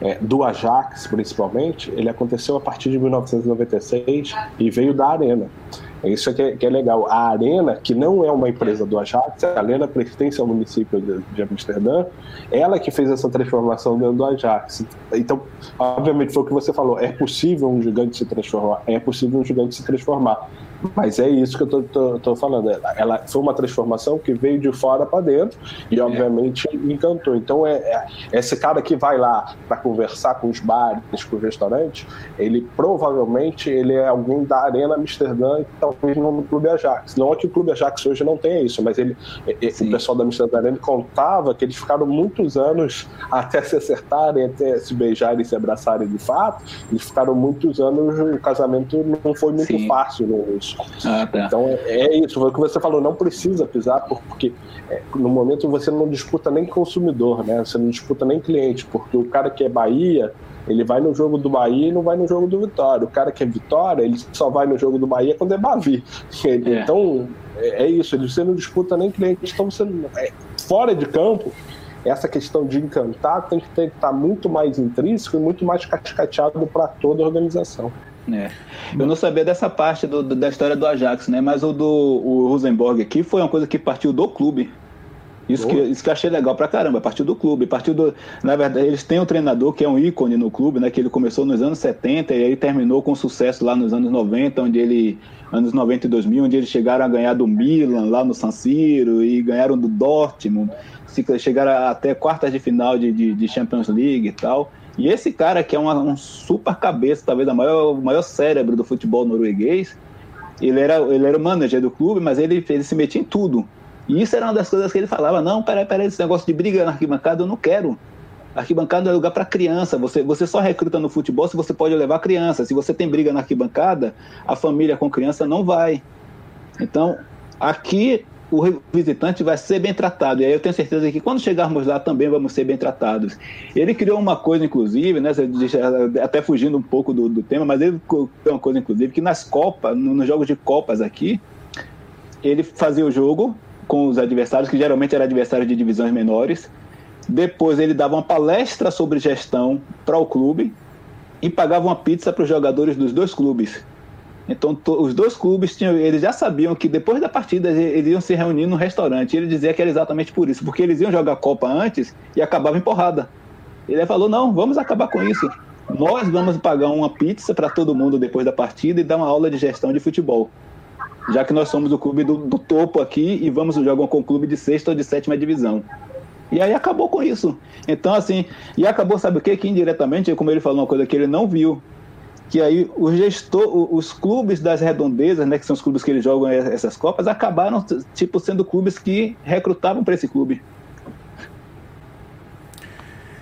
é, do Ajax principalmente, ele aconteceu a partir de 1996 e veio da Arena. Isso que é, que é legal. A Arena, que não é uma empresa do Ajax, a Arena pertence ao município de, de Amsterdã, ela que fez essa transformação dentro do Ajax. Então, obviamente, foi o que você falou: é possível um gigante se transformar, é possível um gigante se transformar. Mas é isso que eu tô, tô, tô, falando. Ela foi uma transformação que veio de fora para dentro e, obviamente, encantou. Então, é, é, esse cara que vai lá para conversar com os bares, com os restaurantes, ele provavelmente ele é alguém da Arena Amsterdã e talvez não no Clube Ajax. Não é que o Clube Ajax hoje não tenha isso, mas ele, o pessoal da Amsterdã Arena contava que eles ficaram muitos anos *laughs* até se acertarem, até se beijarem e se abraçarem de fato. Eles ficaram muitos anos, o casamento não foi muito Sim. fácil no. Ah, tá. Então é isso, foi o que você falou, não precisa pisar, porque é, no momento você não disputa nem consumidor, né? Você não disputa nem cliente, porque o cara que é Bahia, ele vai no jogo do Bahia e não vai no jogo do Vitória. O cara que é Vitória, ele só vai no jogo do Bahia quando é Bavi. *laughs* É. Então, é, é, isso, você não disputa nem cliente. Então, você, é, fora de campo, essa questão de encantar tem que estar muito mais intrínseco e muito mais cascateado para toda a organização. É. Eu não sabia dessa parte do, da história do Ajax, né? Mas o do o Rosenborg aqui foi uma coisa que partiu do clube. Isso que, isso que eu achei legal pra caramba, partiu do clube, partiu do. Na verdade, eles têm um treinador que é um ícone no clube, né? Que ele começou nos anos 70 e aí terminou com sucesso lá nos anos 90, onde ele. Anos 90 e 2000, onde eles chegaram a ganhar do Milan lá no San Siro e ganharam do Dortmund, chegaram até quartas de final de, de, de Champions League e tal. E esse cara, que é uma, um super cabeça, talvez o maior, maior cérebro do futebol norueguês, ele era, ele era o manager do clube, mas ele, ele se metia em tudo. E isso era uma das coisas que ele falava: não, peraí, peraí, esse negócio de briga na arquibancada eu não quero. Arquibancada é lugar para criança. Você, você só recruta no futebol se você pode levar criança. Se você tem briga na arquibancada, a família com criança não vai. Então, aqui o visitante vai ser bem tratado. E aí eu tenho certeza que quando chegarmos lá também vamos ser bem tratados. Ele criou uma coisa, inclusive, né, até fugindo um pouco do, do tema, mas ele criou uma coisa, inclusive, que nas Copas, nos jogos de Copas aqui, ele fazia o jogo, com os adversários, que geralmente eram adversários de divisões menores. Depois ele dava uma palestra sobre gestão para o clube e pagava uma pizza para os jogadores dos dois clubes. Então os dois clubes tinham, eles já sabiam que depois da partida eles iam se reunir no restaurante. E ele dizia que era exatamente por isso, porque eles iam jogar a Copa antes e acabava em porrada. Ele falou: não, vamos acabar com isso. Nós vamos pagar uma pizza para todo mundo depois da partida e dar uma aula de gestão de futebol já que nós somos o clube do, do topo aqui e vamos jogar com o clube de sexta ou de sétima divisão. E aí acabou com isso. Então, assim, e acabou, sabe o quê? Que indiretamente, como ele falou uma coisa que ele não viu, que aí o gestor, os clubes das redondezas, né, que são os clubes que eles jogam essas copas, acabaram tipo sendo clubes que recrutavam para esse clube.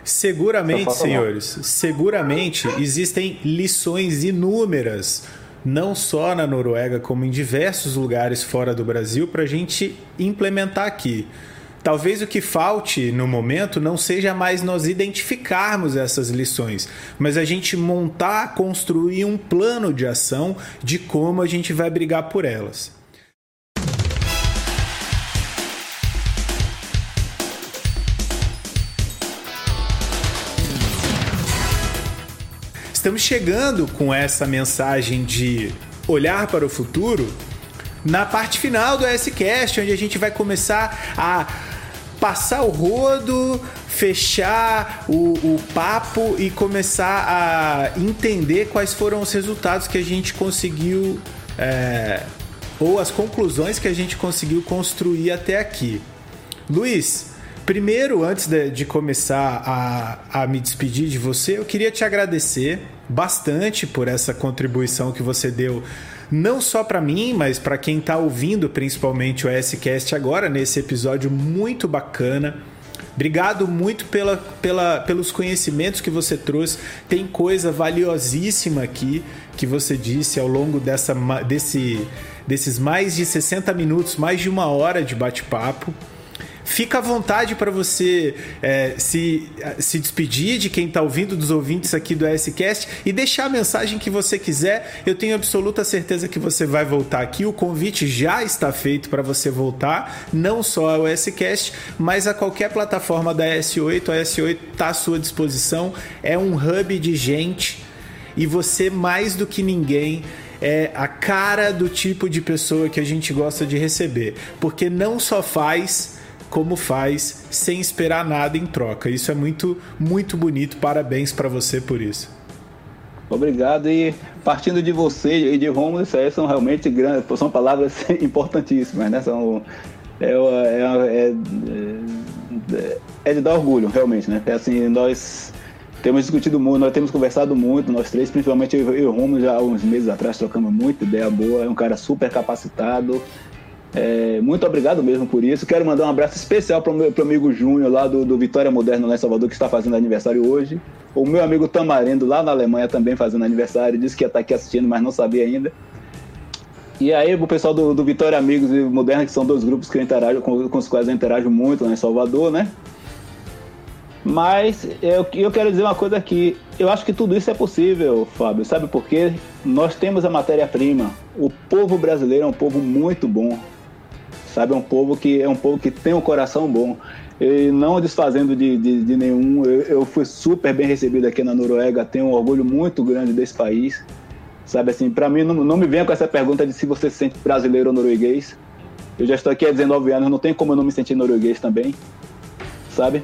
Seguramente, senhores, seguramente existem lições inúmeras não só na Noruega, como em diversos lugares fora do Brasil, para a gente implementar aqui. Talvez o que falte no momento não seja mais nós identificarmos essas lições, mas a gente montar, construir um plano de ação de como a gente vai brigar por elas. estamos chegando com essa mensagem de olhar para o futuro na parte final do S-Cast, onde a gente vai começar a passar o rodo, fechar o, o, papo e começar a entender quais foram os resultados que a gente conseguiu é, ou as conclusões que a gente conseguiu construir até aqui. Luiz, primeiro, antes de, de começar a, a me despedir de você, eu queria te agradecer bastante por essa contribuição que você deu não só para mim, mas para quem está ouvindo principalmente o S-Cast agora, nesse episódio muito bacana. Obrigado muito pela, pela, pelos conhecimentos que você trouxe. Tem coisa valiosíssima aqui que você disse ao longo dessa, desse, desses mais de 60 minutos, mais de uma hora de bate-papo. Fica à vontade para você é, se, se despedir de quem está ouvindo, dos ouvintes aqui do SCast e deixar a mensagem que você quiser. Eu tenho absoluta certeza que você vai voltar aqui. O convite já está feito para você voltar, não só ao SCast, mas a qualquer plataforma da S8. A S8 está à sua disposição. É um hub de gente e você, mais do que ninguém, é a cara do tipo de pessoa que a gente gosta de receber, porque não só faz como faz sem esperar nada em troca. Isso é muito, muito bonito. Parabéns para você por isso. Obrigado. E partindo de você e de Romulo, isso aí são realmente grandes, são palavras *laughs* importantíssimas, né? São, é, é, é, é, de dar orgulho, realmente, né? É assim, nós temos discutido muito, nós temos conversado muito, nós três, principalmente eu e o Romulo, já há uns meses atrás trocamos muito ideia boa, é um cara super capacitado, é, muito obrigado mesmo por isso. Quero mandar um abraço especial para o meu pro amigo Júnior, lá do, do Vitória Moderna, lá em Salvador, que está fazendo aniversário hoje. O meu amigo Tamarindo, lá na Alemanha, também fazendo aniversário. Disse que ia estar aqui assistindo, mas não sabia ainda. E aí, o pessoal do, do Vitória Amigos e Moderna, que são dois grupos que eu interajo, com, com os quais eu interajo muito lá em Salvador, né? Mas eu, eu quero dizer uma coisa aqui. Eu acho que tudo isso é possível, Fábio. Sabe por quê? Nós temos a matéria-prima. O povo brasileiro é um povo muito bom sabe? É um povo que é um povo que tem um coração bom. E não desfazendo de, de, de nenhum, eu, eu, fui super bem recebido aqui na Noruega, tenho um orgulho muito grande desse país. Sabe assim, para mim não, não me venha com essa pergunta de se você se sente brasileiro ou norueguês. Eu já estou aqui há 19 anos, não tem como eu não me sentir norueguês também, sabe?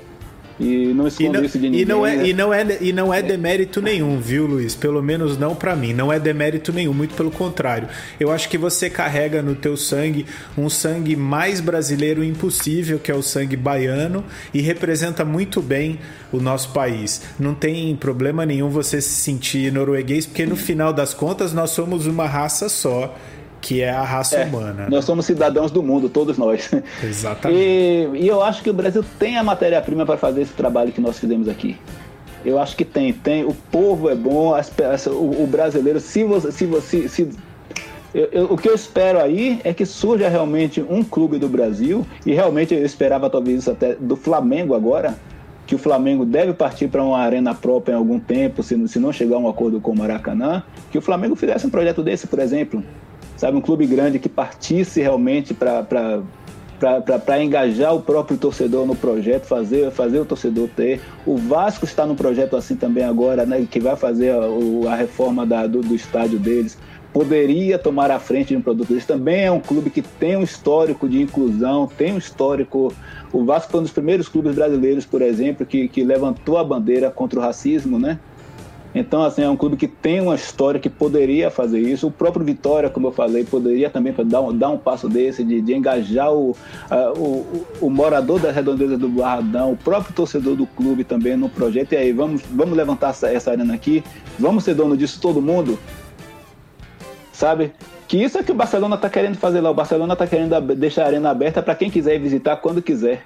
E não escondo e não, isso de ninguém. E não, é, né? e, não é, e não é demérito nenhum, viu, Luiz? Pelo menos não para mim. Não é demérito nenhum, muito pelo contrário. Eu acho que você carrega no teu sangue um sangue mais brasileiro impossível, que é o sangue baiano, e representa muito bem o nosso país. Não tem problema nenhum você se sentir norueguês, porque no final das contas nós somos uma raça só que é a raça É, humana. né? Nós somos cidadãos do mundo, todos nós. *laughs* Exatamente. E, e eu acho que o Brasil tem a matéria-prima para fazer esse trabalho que nós fizemos aqui. Eu acho que tem, tem. O povo é bom, as essa- o, o brasileiro, se você. Se você se, eu- eu- o que eu espero aí é que surja realmente um clube do Brasil, e realmente eu esperava talvez isso até do Flamengo agora, que o Flamengo deve partir para uma arena própria em algum tempo, se, não- se não chegar a um acordo com o Maracanã, que o Flamengo fizesse um projeto desse, por exemplo. Sabe, um clube grande que partisse realmente para para engajar o próprio torcedor no projeto, fazer, fazer o torcedor ter. O Vasco está no projeto assim também agora, né, que vai fazer a, a reforma da- do, do estádio deles. Poderia tomar a frente de um produto deles. Também é um clube que tem um histórico de inclusão, tem um histórico. O Vasco foi um dos primeiros clubes brasileiros, por exemplo, que, que levantou a bandeira contra o racismo, né? Então, assim, é um clube que tem uma história que poderia fazer isso. O próprio Vitória, como eu falei, poderia também dar um, dar um passo desse, de, de engajar o, a- o, o- morador das redondezas do Barradão, o próprio torcedor do clube também no projeto. E aí, vamos, vamos levantar essa, essa arena aqui? Vamos ser dono disso todo mundo? Sabe? Que isso é que o Barcelona está querendo fazer lá. O Barcelona está querendo deixar a arena aberta para quem quiser visitar quando quiser.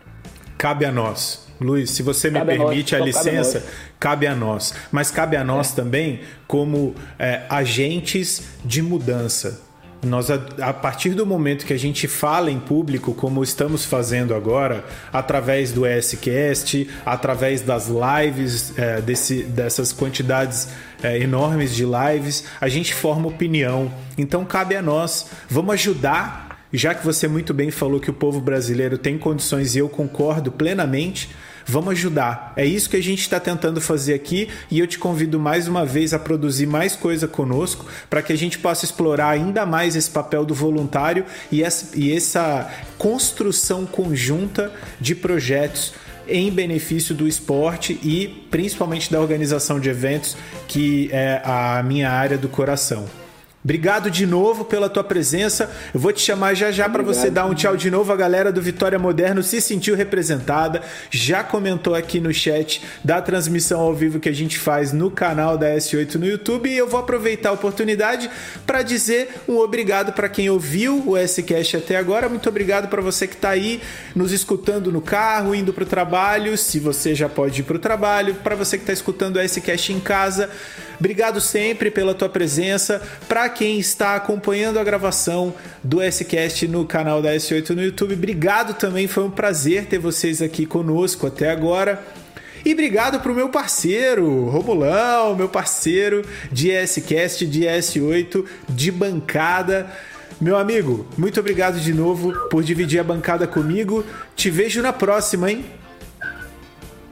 Cabe a nós. Luiz, se você me Cabe a nós, permite a só cabe a licença, cabe a nós. Mas cabe a nós também como é, agentes de mudança. Nós, a, a partir do momento que a gente fala em público, como estamos fazendo agora, através do ESCast, através das lives, é, desse, dessas quantidades é, enormes de lives, a gente forma opinião. Então cabe a nós. Vamos ajudar já que você muito bem falou que o povo brasileiro tem condições e eu concordo plenamente, vamos ajudar. É isso que a gente está tentando fazer aqui e eu te convido mais uma vez a produzir mais coisa conosco para que a gente possa explorar ainda mais esse papel do voluntário e essa, construção conjunta de projetos em benefício do esporte e principalmente da organização de eventos, que é a minha área do coração. Obrigado de novo pela tua presença. Eu vou te chamar já já para você dar um tchau de novo. A galera do Vitória Moderno se sentiu representada, já comentou aqui no chat da transmissão ao vivo que a gente faz no canal da S8 no YouTube. E eu vou aproveitar a oportunidade para dizer um obrigado para quem ouviu o S-Cast até agora. Muito obrigado para você que está aí nos escutando no carro, indo para o trabalho, se você já pode ir para o trabalho. Para você que está escutando o S-Cast em casa, obrigado sempre pela tua presença. Para quem está acompanhando a gravação do S-Cast no canal da S8 no YouTube, obrigado também. Foi um prazer ter vocês aqui conosco até agora. E obrigado pro meu parceiro, Romulão, meu parceiro de S-Cast, de S8, de bancada. Meu amigo, muito obrigado de novo por dividir a bancada comigo. Te vejo na próxima, hein?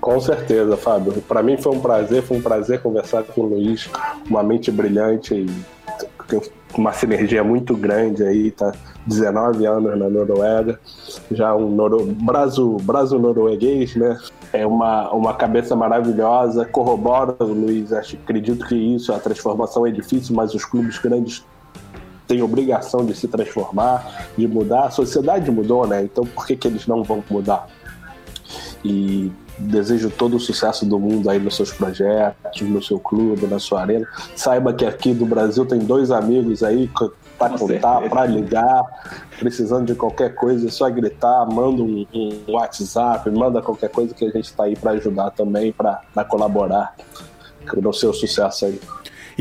Com certeza, Fábio. Para mim foi um prazer, foi um prazer conversar com o Luiz, uma mente brilhante e uma sinergia muito grande aí, tá 19 anos na Noruega, já um noro... braço norueguês, né? É uma, uma cabeça maravilhosa, corrobora, Luiz, acho, acredito que isso, a transformação é difícil, mas os clubes grandes têm obrigação de se transformar, de mudar. A sociedade mudou, né? Então por que, que eles não vão mudar? E desejo todo o sucesso do mundo aí nos seus projetos, no seu clube, na sua arena. Saiba que aqui do Brasil tem dois amigos aí para contar, para ligar, precisando de qualquer coisa, é só gritar, manda um, um WhatsApp, manda qualquer coisa que a gente está aí para ajudar também, para colaborar no seu sucesso aí.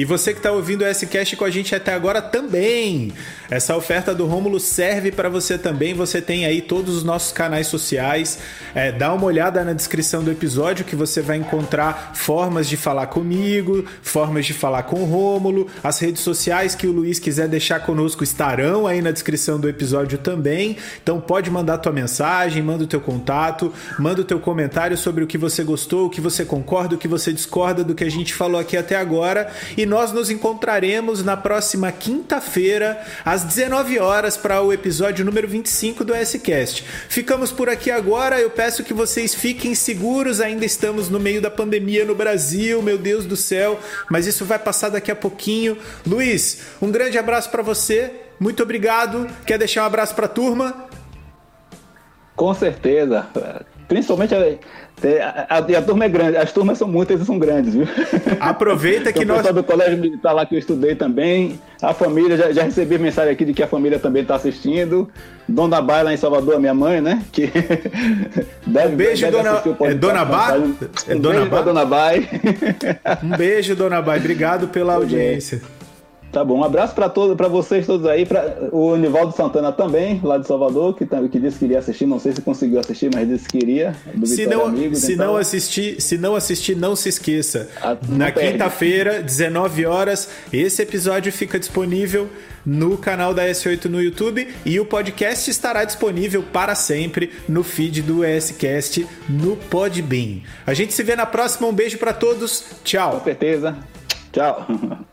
E você que está ouvindo o S-Cast com a gente até agora também. Essa oferta do Rômulo serve para você também. Você tem aí todos os nossos canais sociais. É, dá uma olhada na descrição do episódio que você vai encontrar formas de falar comigo, formas de falar com o Rômulo. As redes sociais que o Luiz quiser deixar conosco estarão aí na descrição do episódio também. Então pode mandar tua mensagem, manda o teu contato, manda o teu comentário sobre o que você gostou, o que você concorda, o que você discorda do que a gente falou aqui até agora. E nós nos encontraremos na próxima quinta-feira, às 19 horas, para o episódio número 25 do S-Cast. Ficamos por aqui agora, eu peço que vocês fiquem seguros, ainda estamos no meio da pandemia no Brasil, meu Deus do céu, mas isso vai passar daqui a pouquinho. Luiz, um grande abraço para você, muito obrigado. Quer deixar um abraço para a turma? Com certeza. Principalmente a, a, a, turma é grande, as turmas são muitas e são grandes, viu? *laughs* Aproveita que nós. O pessoal do colégio militar lá que eu estudei também, a família, já, já recebi mensagem aqui de que a família também está assistindo. Dona Bai lá em Salvador, minha mãe, né? Que *laughs* deve, um beijo, deve dona, é Dona Bai? Um, é Dona Bai? Dona Bai. Um beijo, Dona Bai. Obrigado pela audiência. Tá bom, um abraço para todos, para vocês todos aí, para o Nivaldo Santana também, lá de Salvador, que, que disse que iria assistir, não sei se conseguiu assistir, mas disse que iria. Se não, Amigos, se então... não assistir, se não assistir, não se esqueça. Ah, Na quinta-feira, 19 horas, esse episódio fica disponível no canal da S8 no YouTube e o podcast estará disponível para sempre no feed do ESCast no Podbean. A gente se vê na próxima, um beijo para todos. Tchau. Com certeza. Tchau. *laughs*